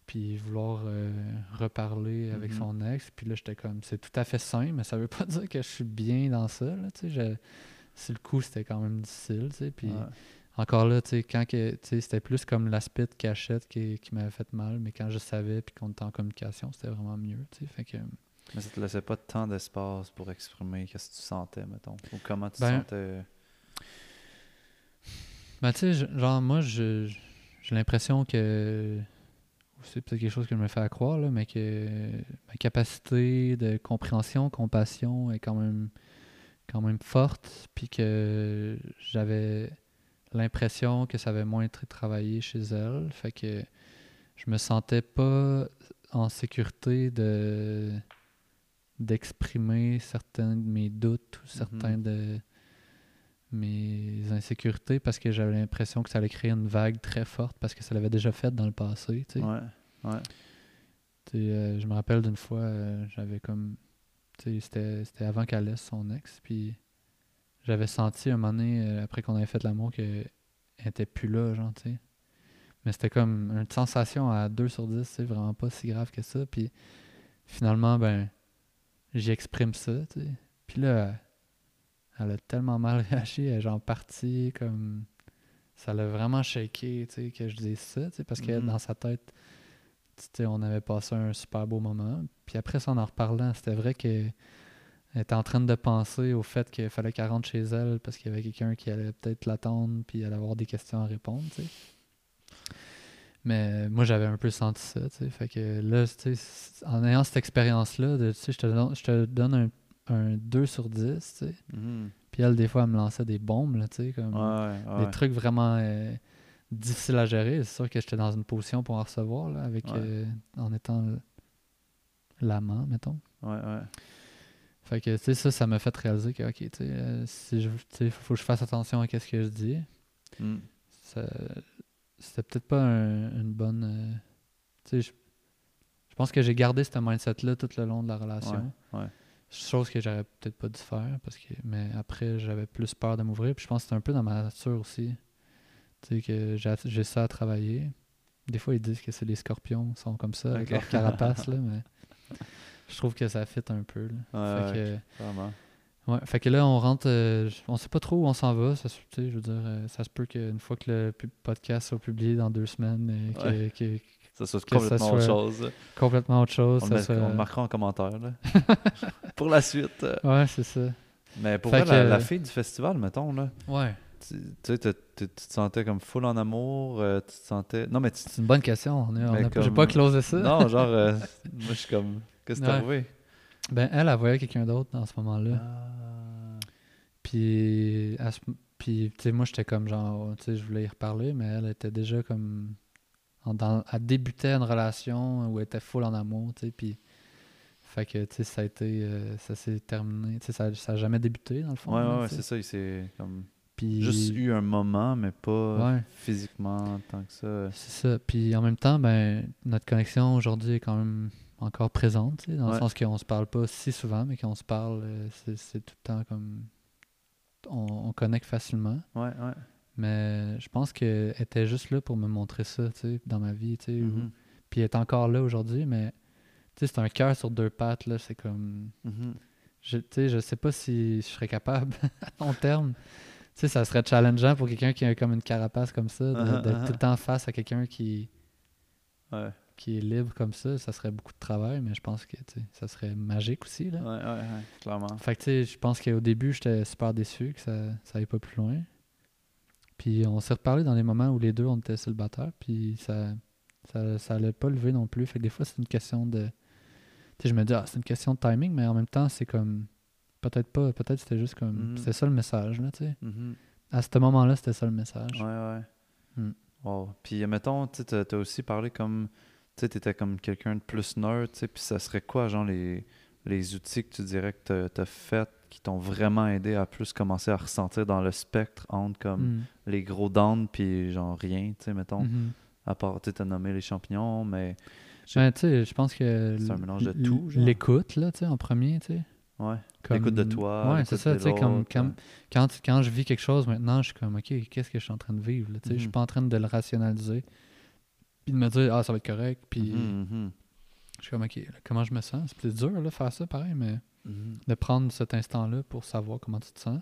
puis vouloir euh, reparler avec son ex. Puis là, j'étais comme, c'est tout à fait sain, mais ça veut pas dire que je suis bien dans ça, là, je- Sur le coup, c'était quand même difficile, tu sais. Puis Ouais. Encore là, tu sais, quand c'était plus comme l'aspect de cachette qui, qui m'avait fait mal, mais quand je savais, puis qu'on était en communication, c'était vraiment mieux, tu sais. Fait que... Mais ça te laissait pas tant d'espace pour exprimer qu'est-ce que tu sentais, mettons. Ou comment tu Ben, sentais? Ben, tu sais, genre, moi, je- j'ai l'impression que. C'est peut-être quelque chose que je me fais à croire, là, mais que ma capacité de compréhension, compassion est quand même, quand même forte, puis que j'avais l'impression que ça avait moins été travaillé chez elle. Fait que je me sentais pas en sécurité de d'exprimer certains de mes doutes ou certains de mes insécurités parce que j'avais l'impression que ça allait créer une vague très forte parce que ça l'avait déjà fait dans le passé. tu sais. Ouais. Ouais. Tu sais, euh, je me rappelle d'une fois, euh, j'avais comme. tu sais, C'était c'était avant qu'elle laisse son ex, puis j'avais senti un moment donné, euh, après qu'on avait fait l'amour, qu'elle était plus là, genre, tu sais. Mais c'était comme une sensation à 2 sur 10, c'est vraiment pas si grave que ça. Puis finalement, ben, j'y exprime ça, tu sais. Puis là, elle a tellement mal réagi, elle est genre partie comme. Ça l'a vraiment shaké, tu sais, que je dise ça, tu sais, parce que Mhm. dans sa tête, tu sais, on avait passé un super beau moment. Puis après ça, en en reparlant, c'était vrai qu'elle était en train de penser au fait qu'il fallait qu'elle rentre chez elle parce qu'il y avait quelqu'un qui allait peut-être l'attendre puis elle allait avoir des questions à répondre, tu sais. Mais moi, j'avais un peu senti ça, tu sais. Fait que là, tu sais, c- en ayant cette expérience-là, de, tu sais, je te donne, je te donne un, un 2 sur 10, tu sais. Mhm. Puis elle, des fois, elle me lançait des bombes, là, tu sais, comme Ouais, ouais. des trucs vraiment euh, difficiles à gérer. C'est sûr que j'étais dans une position pour en recevoir, là, avec, Ouais. euh, en étant l'amant, mettons. Ouais, ouais. Fait que, tu sais, ça, ça m'a fait réaliser que, OK, tu sais, euh, si je, faut que je fasse attention à ce que je dis. Mm. Ça- C'était peut-être pas un- une bonne... euh, tu sais, je, je pense que j'ai gardé ce mindset-là tout le long de la relation. Ouais, ouais. Chose que j'aurais peut-être pas dû faire, parce que mais après, j'avais plus peur de m'ouvrir. Puis je pense que c'est un peu dans ma nature aussi. Tu sais, que j'ai ça à travailler. Des fois, ils disent que c'est les scorpions sont comme ça, avec leur carapace, là, mais je trouve que ça fit un peu. Là. Ouais, fait, ouais, vraiment. que, ouais, fait que là, on rentre, euh, on sait pas trop où on s'en va. Ça, je veux dire, euh, ça se peut qu'une fois que le podcast soit publié dans deux semaines, euh, que, Ouais. que- Ça soit Que ça complètement autre chose. complètement autre chose. On, ça le, met- soit- on le marquera en commentaire. Là. pour la suite. Ouais, c'est ça. Mais pour vrai, la, que- la fille du festival, mettons, là. Ouais. Tu sais, tu te sentais comme full en amour, euh, tu te sentais... Non, mais tu... C'est une bonne question. On est- on J'ai pas closé ça. Non, genre, euh, moi, je suis comme... Qu'est-ce qui t'est Ouais. arrivé? Ben, elle, elle voyait quelqu'un d'autre dans ce moment-là. Ah. Puis, tu sais, moi, j'étais comme genre, tu sais, je voulais y reparler, mais elle était déjà comme. en- dans- elle débutait une relation où elle était full en amour, tu sais, puis. Fait que, tu sais, ça a été. euh, ça s'est terminé. Tu sais, ça, ça a jamais débuté, dans le fond. Ouais, là, ouais, c'est ça, il s'est comme... Puis. Juste eu un moment, mais pas Ouais. physiquement tant que ça. C'est ça. Puis en même temps, ben, notre connexion aujourd'hui est quand même encore présente, dans le sens qu'on se parle pas si souvent, mais qu'on se parle, euh, c'est, tout le temps comme. On, on connecte facilement. Ouais, ouais. Mais je pense qu'elle était juste là pour me montrer ça, tu sais, dans ma vie, tu sais. Mhm. Puis elle est encore là aujourd'hui, mais tu sais, c'est un cœur sur deux pattes, là. C'est comme. Mhm. Je, tu sais, je sais pas si je serais capable à long terme. Tu sais, ça serait challengeant pour quelqu'un qui a comme une carapace comme ça, Uh-huh, d'être uh-huh. tout le temps face à quelqu'un qui, Ouais, qui est libre comme ça. Ça serait beaucoup de travail, mais je pense que ça serait magique aussi, là. ouais, ouais, ouais, clairement. Fait que tu sais, je pense qu'au début, j'étais super déçu que ça ça aille pas plus loin. Puis on s'est reparlé dans les moments où les deux, on était célibataires, puis ça, ça, ça allait pas lever non plus. Fait que des fois, c'est une question de... Tu sais, je me dis, ah, c'est une question de timing, mais en même temps, c'est comme... Peut-être pas, peut-être c'était juste comme... Mhm. C'était ça le message, là, tu sais. Mhm. À ce moment-là, c'était ça le message. Ouais, ouais. Mm. Wow. Puis, mettons, tu t'as aussi parlé comme. Tu sais, t'étais comme quelqu'un de plus tu sais. Puis, ça serait quoi, genre, les, les outils que tu dirais que t'as- t'as fait qui t'ont vraiment aidé à plus commencer à ressentir dans le spectre entre comme Mm. les gros downs puis genre rien, tu sais, mettons? Mhm. À part, tu t'as nommé les champignons, mais. Je- Ouais, tu sais, je pense que... C'est un mélange de tout. L'écoute, là, tu sais, en premier, tu sais. Ouais. Comme- L'écoute de toi, Ouais, c'est ça, tu sais, comme quand, quand, quand je vis quelque chose maintenant, je suis comme, OK, qu'est-ce que je suis en train de vivre? tu sais, Je suis Mhm. pas en train de le rationaliser. Puis de me dire, ah, ça va être correct. Puis Mhm, mhm. je suis comme, OK, comment je me sens? C'est plus dur, là, faire ça, pareil, mais Mhm. de prendre cet instant-là pour savoir comment tu te sens.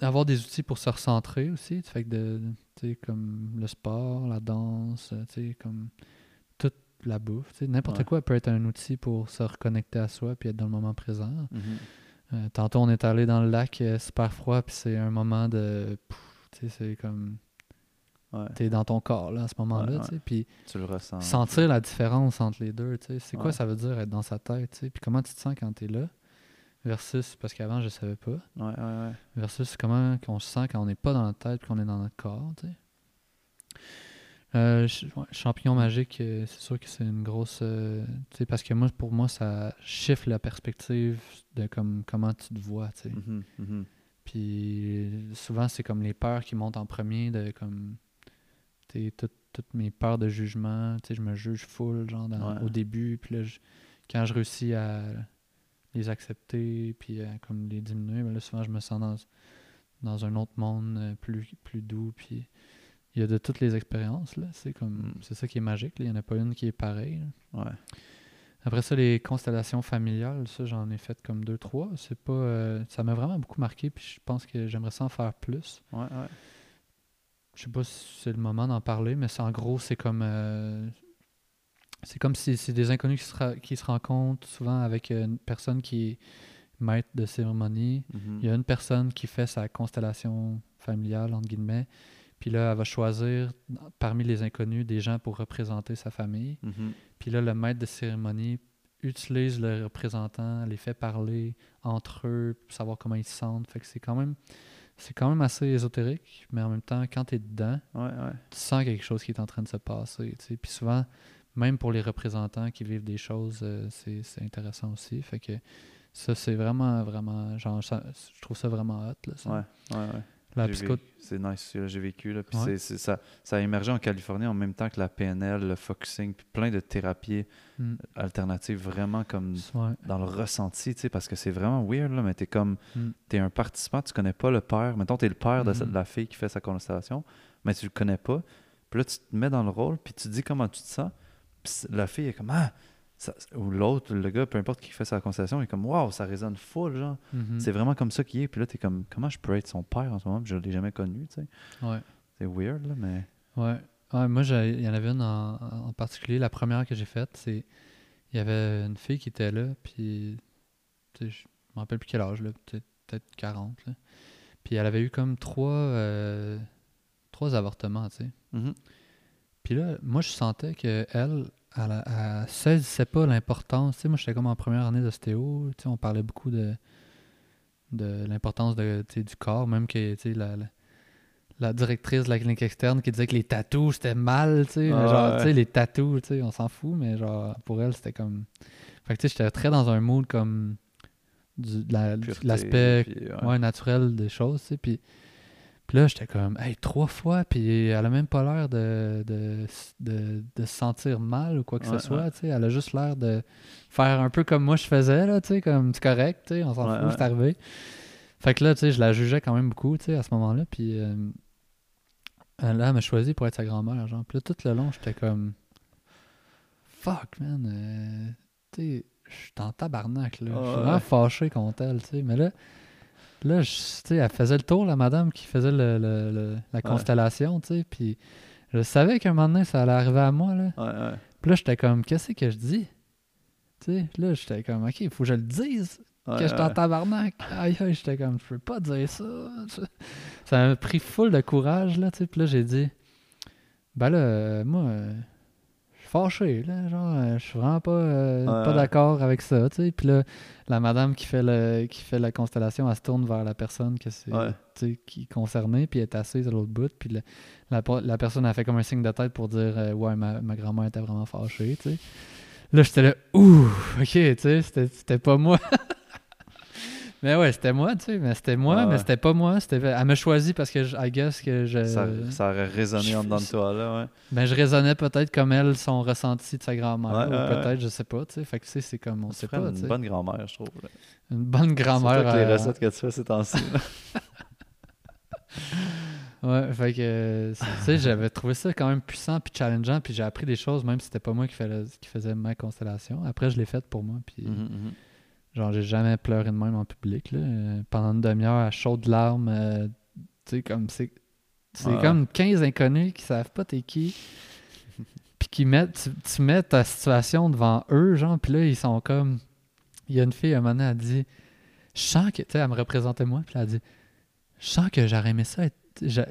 Avoir des outils pour se recentrer aussi, tu fait que de, tu sais, comme le sport, la danse, euh, tu sais, comme toute la bouffe, n'importe Ouais. quoi peut être un outil pour se reconnecter à soi puis être dans le moment présent. Euh, tantôt, on est allé dans le lac euh, super froid, puis c'est un moment de. Tu sais, c'est comme. Ouais. T'es dans ton corps, là, à ce moment-là, Ouais, tu sais. Puis Tu le ressens. sentir la différence entre les deux, tu sais. C'est quoi ça veut dire être dans sa tête, tu sais. Puis comment tu te sens quand t'es là, versus. Parce qu'avant, je savais pas. Versus comment on se sent quand on n'est pas dans la tête, puis qu'on est dans notre corps, tu sais. Euh, ouais, champignon magique, euh, c'est sûr que c'est une grosse. euh, tu sais, parce que moi, pour moi, ça chiffre la perspective de comme, comment tu te vois, tu sais. Mhm. Puis souvent, c'est comme les peurs qui montent en premier, de comme. Tout- toutes mes peurs de jugement, tu sais, je me juge full, genre, dans- Ouais. au début. Puis là, je- quand je réussis à les accepter, puis à comme les diminuer, ben là, souvent, je me sens dans, dans un autre monde euh, plus, plus doux. Puis il y a de toutes les expériences, là. C'est comme. Mm. C'est ça qui est magique, là. Il n'y en a pas une qui est pareille. là. Ouais. Après ça, les constellations familiales, ça, j'en ai fait comme deux, trois. C'est pas. euh, ça m'a vraiment beaucoup marqué, puis je pense que j'aimerais ça en faire plus. Ouais, ouais. Je sais pas si c'est le moment d'en parler, mais c'est en gros, c'est comme. euh, c'est comme si c'est des inconnus qui se, qui se rencontrent souvent avec euh, une personne qui est maître de cérémonie. Mhm. Il y a une personne qui fait sa constellation familiale, entre guillemets. Puis là, elle va choisir parmi les inconnus des gens pour représenter sa famille. Mhm. Puis là, le maître de cérémonie utilise le représentant, les fait parler entre eux, pour savoir comment ils se sentent. Fait que c'est quand même c'est quand même assez ésotérique, mais en même temps, quand tu es dedans, Ouais, ouais. tu sens quelque chose qui est en train de se passer. tu sais. Puis souvent, même pour les représentants qui vivent des choses, euh, c'est c'est intéressant aussi. Fait que ça, c'est vraiment, vraiment, genre, ça- je trouve ça vraiment hot. Là, ça. Ouais, ouais, ouais. Psycho... C'est nice, là, j'ai vécu. Là, puis Ouais. ça, ça a émergé en Californie en même temps que la PNL, le focusing, puis plein de thérapies Mm. alternatives, vraiment comme Ouais. dans le ressenti, tu sais, parce que c'est vraiment weird, là, mais t'es comme, Mm. t'es un participant, tu connais pas le père, mettons, t'es le père de, de la fille qui fait sa constellation, mais tu le connais pas, puis là, tu te mets dans le rôle, puis tu dis comment tu te sens, puis la fille est comme, ah, ça- ou l'autre, le gars, peu importe qui fait sa constellation, il est comme, waouh, ça résonne full, genre, Mhm. c'est vraiment comme ça qu'il est, puis là, t'es comme, comment je peux être son père en ce moment, puis je l'ai jamais connu, tu sais, Ouais. c'est weird, là, mais... Ouais. Ouais, moi, il y en avait une en, en particulier. La première que j'ai faite, c'est. Il y avait une fille qui était là, puis. Je me rappelle plus quel âge, là. Peut-être peut-être 40, là. Puis elle avait eu comme trois, euh, trois avortements, tu sais. Mhm. Puis là, moi, je sentais que elle, elle, elle saisissait pas l'importance. Tu sais, moi, j'étais comme en première année d'ostéo. Tu sais, on parlait beaucoup de, de l'importance de, tu sais, du corps, même que, tu sais, la, la, la directrice de la clinique externe qui disait que les tatous, c'était mal, tu sais. mais Ah, genre, ouais. tu sais, les tatous, tu sais, on s'en fout, mais genre, pour elle, c'était comme... Fait que, tu sais, j'étais très dans un mood comme... du- de la- l'aspect ouais. ouais, naturel des choses, tu sais. Puis, puis là, j'étais comme, hey, trois fois, puis elle a même pas l'air de, de, de, de se sentir mal ou quoi que Ouais, ce soit, ouais. tu sais. Elle a juste l'air de faire un peu comme moi je faisais, là, tu sais, comme c'est correct, tu sais, on s'en Ouais, fout, c'est arrivé. Fait que là, tu sais, je la jugeais quand même beaucoup, tu sais, à ce moment-là, puis euh, elle, là, elle m'a choisi pour être sa grand-mère, genre. Puis là, tout le long, j'étais comme, fuck, man, euh, tu sais, je suis en tabarnak, là. Je suis vraiment fâché contre elle, tu sais. Mais là, là, je- elle faisait le tour, la madame qui faisait le, le- le- la constellation, tu sais. Puis je savais qu'un moment donné, ça allait arriver à moi, là. Ouais, ouais. Puis là, j'étais comme, qu'est-ce que je dis? Tu sais, là, j'étais comme, OK, il faut que je le dise, que je suis en tabarnak. Aïe, aïe, j'étais comme, je peux pas dire ça. Ça m'a pris full de courage, là, tu sais. Puis là, j'ai dit, ben là, euh, moi, euh, fâché, là, genre, euh, je suis vraiment pas, euh, Ouais, pas d'accord avec ça, tu sais. Puis là, la madame qui fait, le, qui fait la constellation, elle se tourne vers la personne que c'est, Ouais. tu sais, qui est concernée, puis elle est assise à l'autre bout. Puis la, la personne a fait comme un signe de tête pour dire, euh, ouais, ma, ma grand-mère était vraiment fâchée, tu sais. Là, j'étais là, ouh, ok, tu sais, c'était pas moi. mais ouais, c'était moi, tu sais, mais c'était moi, Ouais, mais c'était pas moi. c'était Elle m'a choisi parce que, je, I guess, que je. Ça, ça aurait résonné je- en dedans de toi, là, ouais. Ben, je raisonnais peut-être comme elle, son ressenti de sa grand-mère, Ouais, ou ouais, peut-être, je sais pas, tu sais. Fait que, tu sais, c'est comme, on Tu sait pas, une bonne grand-mère, je trouve. là. Une bonne Surtout grand-mère. avec les euh, recettes que tu fais ces temps-ci. Ouais, fait que, tu sais, j'avais trouvé ça quand même puissant puis challengeant, puis j'ai appris des choses, même si c'était pas moi qui faisais ma constellation. Après, je l'ai faite pour moi, puis Mhm, mhm. Genre, j'ai jamais pleuré de même en public, là. Euh, Pendant une demi-heure, à chaudes larmes, euh, tu sais, comme c'est. C'est Ouais. comme 15 inconnus qui savent pas t'es qui, puis qui mettent. Tu, tu mets ta situation devant eux, genre, puis là, ils sont comme. Il y a une fille, à un moment donné, elle dit Je sens que. Tu sais, elle me représentait moi, puis elle a dit Je sens que j'aurais aimé ça être. j'a-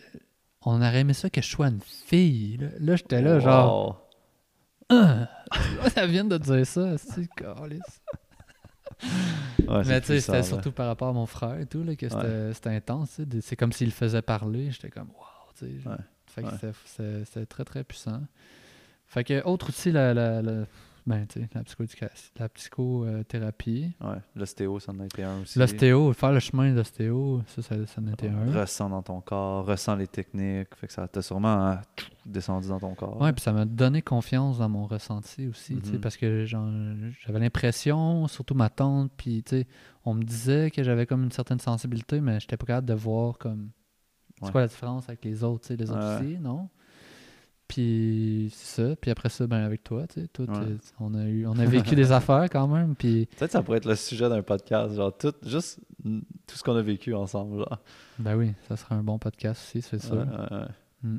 On aurait aimé ça que je sois une fille. Là, Là, j'étais là, genre. Wow. Ah! Ça vient de dire ça, c'est. Ouais, Mais tu sais, c'était surtout par rapport à mon frère et tout, là, que c'était Ouais. intense. C'est comme s'il le faisait parler. J'étais comme, wow, tu sais. Fait que c'était- très, très puissant. Fait que, autre outil, la, la, la- ben, tu sais, la, la psychothérapie. Ouais, l'ostéo, ça en a été un aussi. L'ostéo, faire le chemin d'ostéo, ça, ça, ça en était un. Ressens dans ton corps, ressens les techniques. Fait que ça t'a sûrement hein, descendu dans ton corps. Ouais, puis ça m'a donné confiance dans mon ressenti aussi, tu sais, Mhm. parce que j'avais l'impression, surtout ma tante, puis tu sais, on me disait que j'avais comme une certaine sensibilité, mais j'étais pas capable de voir comme c'est Ouais. quoi la différence avec les autres, tu sais, les autres aussi, non? Puis c'est ça, puis après ça, ben avec toi, tu sais, Ouais. on a eu, on a vécu des affaires quand même, puis Peut-être ça pourrait être le sujet d'un podcast. Genre, tout, juste mm, tout ce qu'on a vécu ensemble. Genre. ben oui, ça sera un bon podcast aussi, c'est sûr. Ouais, ouais, ouais.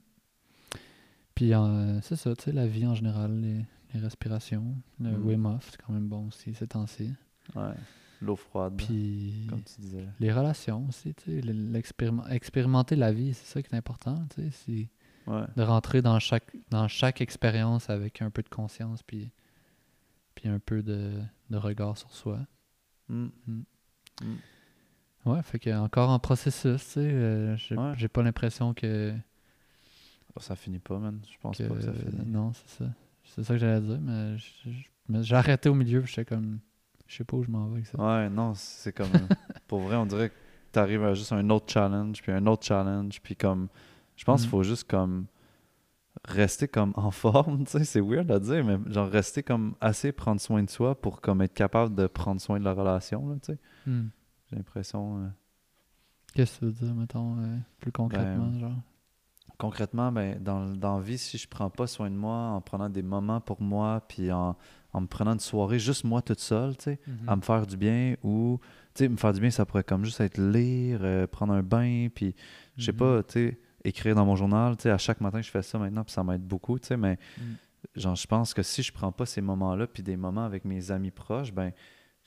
Puis euh, c'est ça, tu sais, la vie en général, les, les respirations, le Mhm. Wim Hof, c'est quand même bon aussi ces temps-ci. Ouais. L'eau froide, Puis comme tu disais. les relations aussi, tu sais, l'expériment- expérimenter la vie, c'est ça qui est important, tu sais, Ouais. de rentrer dans chaque dans chaque expérience avec un peu de conscience puis puis un peu de, de regard sur soi. Mm. Mm. Mm. Ouais, fait que encore en processus, tu sais, euh, j'ai Ouais. pas l'impression que, Oh, ça finit pas, man. Je pense que- pas que ça finit. non, c'est ça. C'est ça que j'allais dire, mais j'ai arrêté au milieu, puis j'étais comme je sais pas où je m'en vais avec ça. Ouais, non, c'est comme. pour vrai, on dirait que t'arrives à juste un autre challenge, puis un autre challenge, puis comme. Je pense Mm. qu'il faut juste comme. Rester comme en forme, tu sais, c'est weird à dire, mais genre rester comme assez prendre soin de soi pour comme être capable de prendre soin de la relation, là, tu sais. Hmm. J'ai l'impression. euh, Qu'est-ce que tu veux dire, mettons, euh, plus concrètement, Ben, genre? concrètement, ben, dans, dans la vie, si je prends pas soin de moi, en prenant des moments pour moi, puis en, en me prenant une soirée juste moi toute seule, tu sais, Mhm. à me faire du bien, ou, tu sais, me faire du bien, ça pourrait comme juste être lire, euh, prendre un bain, puis, je sais Mhm. pas, tu sais, écrire dans mon journal, tu sais, à chaque matin, je fais ça maintenant, puis ça m'aide beaucoup, tu sais, mais, Mm. genre, je pense que si je prends pas ces moments-là, puis des moments avec mes amis proches, ben,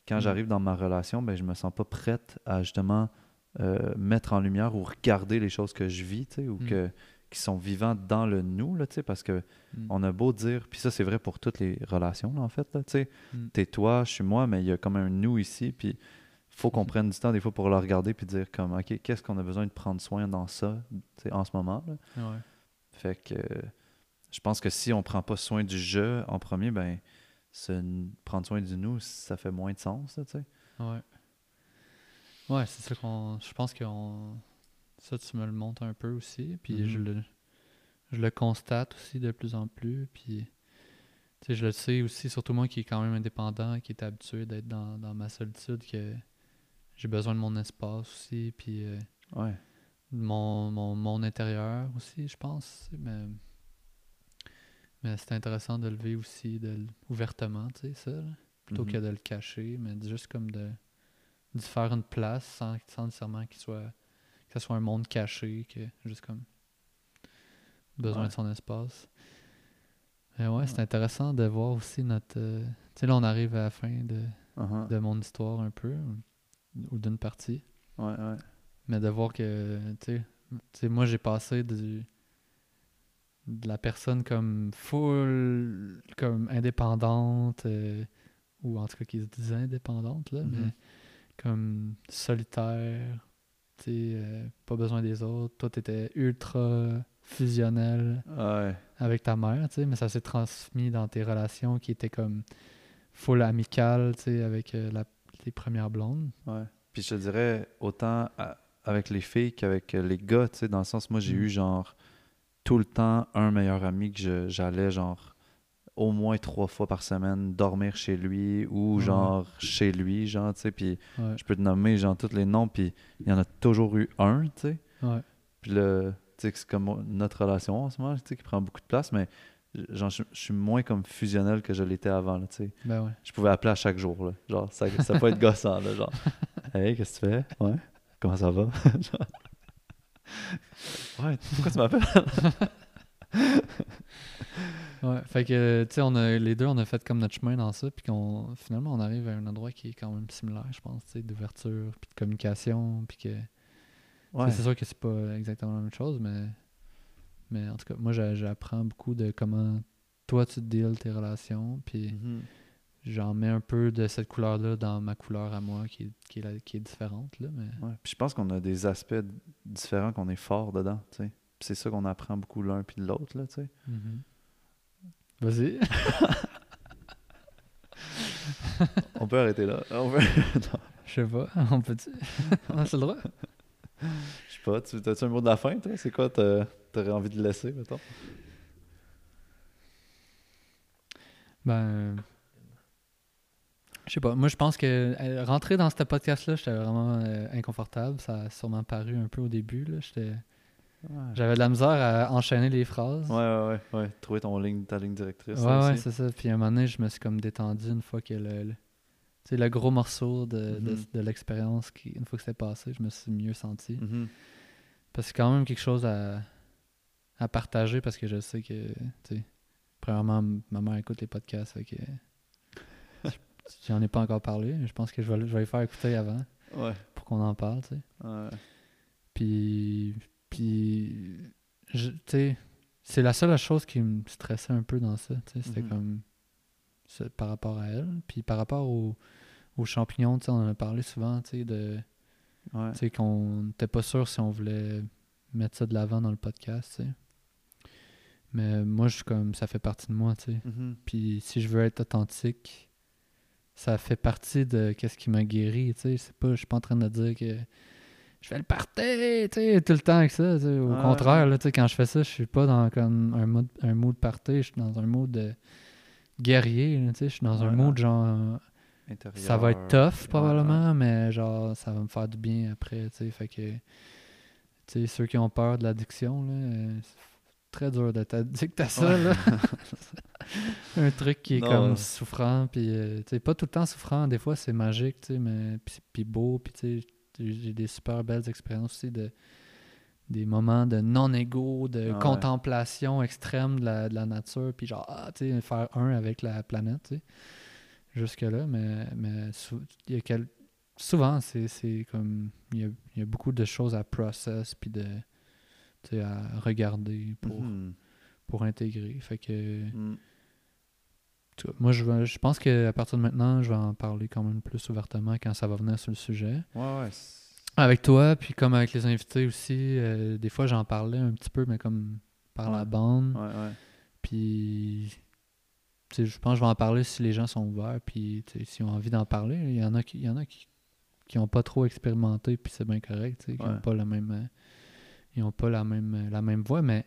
quand Mm. j'arrive dans ma relation, ben, je me sens pas prête à, justement, euh, mettre en lumière ou regarder les choses que je vis, tu sais, ou Mm. que, qui sont vivants dans le nous, là, tu sais, parce que Mm. on a beau dire, puis ça c'est vrai pour toutes les relations, là, en fait, là, tu sais, t'es toi, je suis moi, mais il y a comme un nous ici, puis faut qu'on prenne du temps des fois pour le regarder puis dire comme, ok, qu'est-ce qu'on a besoin de prendre soin dans ça, tu sais, en ce moment, là? Ouais. Fait que euh, je pense que si on prend pas soin du je en premier, ben se prendre soin du nous, ça fait moins de sens, tu sais. Ouais. Ouais, c'est ça qu'on. Je pense qu'on. Ça, tu me le montres un peu aussi. Puis je, Mhm. le, je le constate aussi de plus en plus. Puis. Tu sais, je le sais aussi, surtout moi qui est quand même indépendant, qui est habitué d'être dans, dans ma solitude, que j'ai besoin de mon espace aussi. Puis. euh, Ouais. de mon, mon, mon intérieur aussi, je pense. Mais, mais c'est intéressant de le vivre aussi de, ouvertement, tu sais, ça. là, plutôt Mhm. que de le cacher, mais de- juste comme de d'y faire une place sans, sans nécessairement qu'il soit que ce soit un monde caché, que juste comme besoin Ouais. de son espace. Mais ouais, c'est intéressant de voir aussi notre. euh, tu sais, là, on arrive à la fin de, Uh-huh. de mon histoire un peu, ou- d'une partie. Ouais, ouais. Mais de voir que, tu sais, moi j'ai passé du, de la personne comme full, comme indépendante, euh, ou en tout cas qui se disait indépendante, là, Mhm. mais comme solitaire, tu sais, euh, pas besoin des autres. Toi, t'étais ultra fusionnel Ouais. avec ta mère, tu sais, mais ça s'est transmis dans tes relations qui étaient comme full amicales, tu sais, avec euh, la, tes premières blondes. Ouais. Puis je te dirais, autant avec les filles qu'avec les gars, tu sais, dans le sens, moi, j'ai Mm. eu genre tout le temps un meilleur ami que j'allais genre au moins trois fois par semaine dormir chez lui ou Ouais. genre chez lui, genre, tu sais, puis Ouais, je peux te nommer genre tous les noms, puis il y en a toujours eu un, tu sais. ouais, Puis là, tu sais, c'est comme notre relation en ce moment, tu sais, qui prend beaucoup de place, mais genre, je, je suis moins comme fusionnel que je l'étais avant, là, tu sais. ben ouais. Je pouvais appeler à chaque jour, là. Genre, ça, ça peut être gossant, là, genre. Hey, qu'est-ce que tu fais? Ouais. Comment ça va? Genre. Ouais, pourquoi tu m'appelles? Ouais, fait que, tu sais, on a, les deux, on a fait comme notre chemin dans ça, puis qu'on, finalement, on arrive à un endroit qui est quand même similaire, je pense, tu sais, d'ouverture, puis de communication, puis que, Ouais. c'est sûr que c'est pas exactement la même chose, mais, mais en tout cas, moi, j'a- j'apprends beaucoup de comment toi, tu deals tes relations, puis Mhm. j'en mets un peu de cette couleur-là dans ma couleur à moi, qui est, qui est, la- qui est différente, là, mais... Ouais. Puis je pense qu'on a des aspects différents qu'on est fort dedans, c'est ça qu'on apprend beaucoup l'un puis de l'autre, là. Mhm. Vas-y. On peut arrêter là. On peut... Non, Je sais pas, on peut-tu? on a le droit? Je sais pas, tu as-tu un mot de la fin, toi? C'est quoi t'aurais envie de laisser, mettons? Ben. Je sais pas. Moi, je pense que euh, rentrer dans ce podcast-là, j'étais vraiment euh, inconfortable. Ça a sûrement paru un peu au début. Ouais. J'avais de la misère à enchaîner les phrases. Ouais, ouais, ouais, ouais. Trouver ton ligne, ta ligne directrice. ouais, ouais, c'est ça. Puis à un moment donné, je me suis comme détendu une fois que le, le, sais, le gros morceau de, Mhm. de l'expérience, qui, une fois que c'était passé, je me suis mieux senti. Mhm. Parce que c'est quand même quelque chose à, à partager parce que je sais que, tu sais, premièrement, ma mère écoute les podcasts, fait que j'en ai pas encore parlé. mais Je pense que je vais, le- je vais les faire écouter avant Ouais. pour qu'on en parle, tu sais. ouais. Puis, puis tu sais, c'est la seule chose qui me stressait un peu dans ça, tu sais. C'était Mhm. comme par rapport à elle. Puis par rapport aux, aux champignons, on en a parlé souvent, tu sais, de... Ouais. Tu sais, qu'on n'était pas sûr si on voulait mettre ça de l'avant dans le podcast, tu sais. Mais moi, je suis comme, ça fait partie de moi, tu sais. Mhm. Puis si je veux être authentique, ça fait partie de qu'est-ce qui m'a guéri, tu sais. C'est pas, je suis pas en train de dire que je fais le party, tu sais, tout le temps avec ça, tu sais. Au Ouais. contraire, là, tu sais, quand je fais ça, je suis pas dans comme un mood, un mood party, je suis dans un mood de guerrier. Je suis dans un mood genre... Intérieur. Ça va être tough probablement, mais genre ça va me faire du bien après, tu sais. Fait que, tu sais, ceux qui ont peur de l'addiction, euh, c'est très dur d'être addict à ça, Ouais. là. Un truc qui est Non, comme souffrant, puis euh, tu sais, pas tout le temps souffrant, des fois c'est magique, tu sais, mais puis, puis beau, puis tu sais, j'ai des super belles expériences aussi de des moments de non-égo, de contemplation extrême de la, de la nature, puis genre, ah, tu sais, faire un avec la planète, tu sais jusque-là, mais, mais sou- y a quel- souvent, c'est comme. Il y a, il y a beaucoup de choses à process, puis de. tu sais, à regarder pour, Mhm. pour intégrer. Fait que. Mm. Moi, je, je pense qu'à partir de maintenant, je vais en parler quand même plus ouvertement quand ça va venir sur le sujet. Ouais, ouais. Avec toi, puis comme avec les invités aussi, euh, des fois j'en parlais un petit peu, mais comme par la bande. Ouais, ouais. Puis, je pense que je vais en parler si les gens sont ouverts, puis s'ils ont envie d'en parler. Il y en a qui, il y en a qui, qui ont pas trop expérimenté, puis c'est bien correct, qui Ouais. ont pas la même, ils ont pas la même, la même voix, mais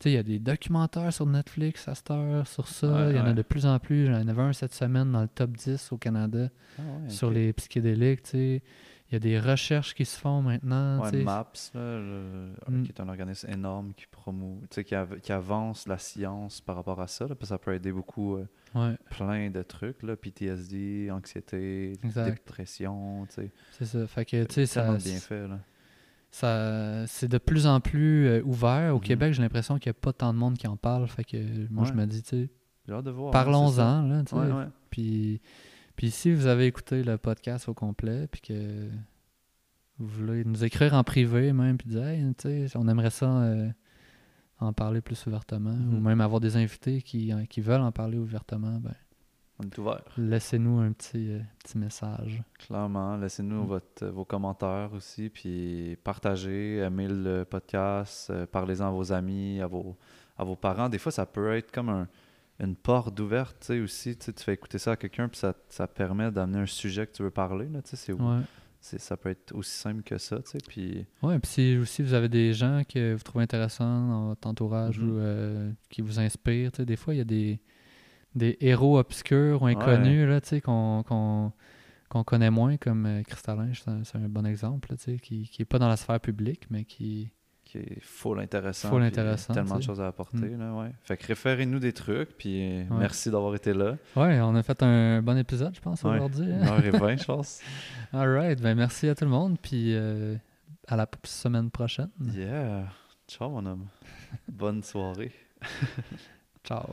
tu sais, il y a des documentaires sur Netflix à cette heure sur ça. Il y en a de plus en plus. J'en avais un cette semaine dans le top 10 au Canada Ah sur les psychédéliques, tu sais. Il y a des recherches qui se font maintenant, Ouais. MAPS, là, le- Mm. qui est un organisme énorme qui promeut, qui, av- qui avance la science par rapport à ça, là, parce que ça peut aider beaucoup euh, Ouais, plein de trucs, là, PTSD, anxiété, Exact. dépression, c'est ça. Fait que, tu sais, C'est tellement ça, bien fait, là. ça c'est de plus en plus euh, ouvert. Au Mhm. Québec, j'ai l'impression qu'il n'y a pas tant de monde qui en parle. Fait que moi, je me dis, tu sais, parlons-en. Puis, puis si vous avez écouté le podcast au complet, puis que vous voulez nous écrire en privé même, puis dire, hey, tu sais, on aimerait ça euh, en parler plus ouvertement, ou Mhm. même avoir des invités qui, euh, qui veulent en parler ouvertement, ben, On est ouvert. laissez-nous un petit, euh, petit message. Clairement, laissez-nous Mm. votre, vos commentaires aussi, puis partagez, aimez le podcast, euh, parlez-en à vos amis, à vos, à vos parents. Des fois, ça peut être comme un- une porte ouverte, tu sais, aussi. Tu fais écouter ça à quelqu'un, puis ça, ça permet d'amener un sujet que tu veux parler, là, tu sais. c'est- Ouais. c'est- Ça peut être aussi simple que ça, tu sais, puis... Ouais, puis si aussi vous avez des gens que vous trouvez intéressants dans votre entourage Mhm. ou euh, qui vous inspirent, tu sais, des fois il y a des, des héros obscurs ou inconnus là, tu sais, qu'on qu'on qu'on connaît moins, comme euh, Cristallin, c'est un, c'est un bon exemple, là, tu sais, qui n'est pas dans la sphère publique, mais qui. Qui est full intéressant. Full intéressant, Tellement de choses à apporter, là, ouais. Fait que référez-nous des trucs, puis Ouais. merci d'avoir été là. Ouais, on a fait un bon épisode, je pense, Ouais. aujourd'hui. Une hein. je pense. All right, ben merci à tout le monde, puis euh, à la semaine prochaine. Yeah. Ciao, mon homme. Bonne soirée. Ciao.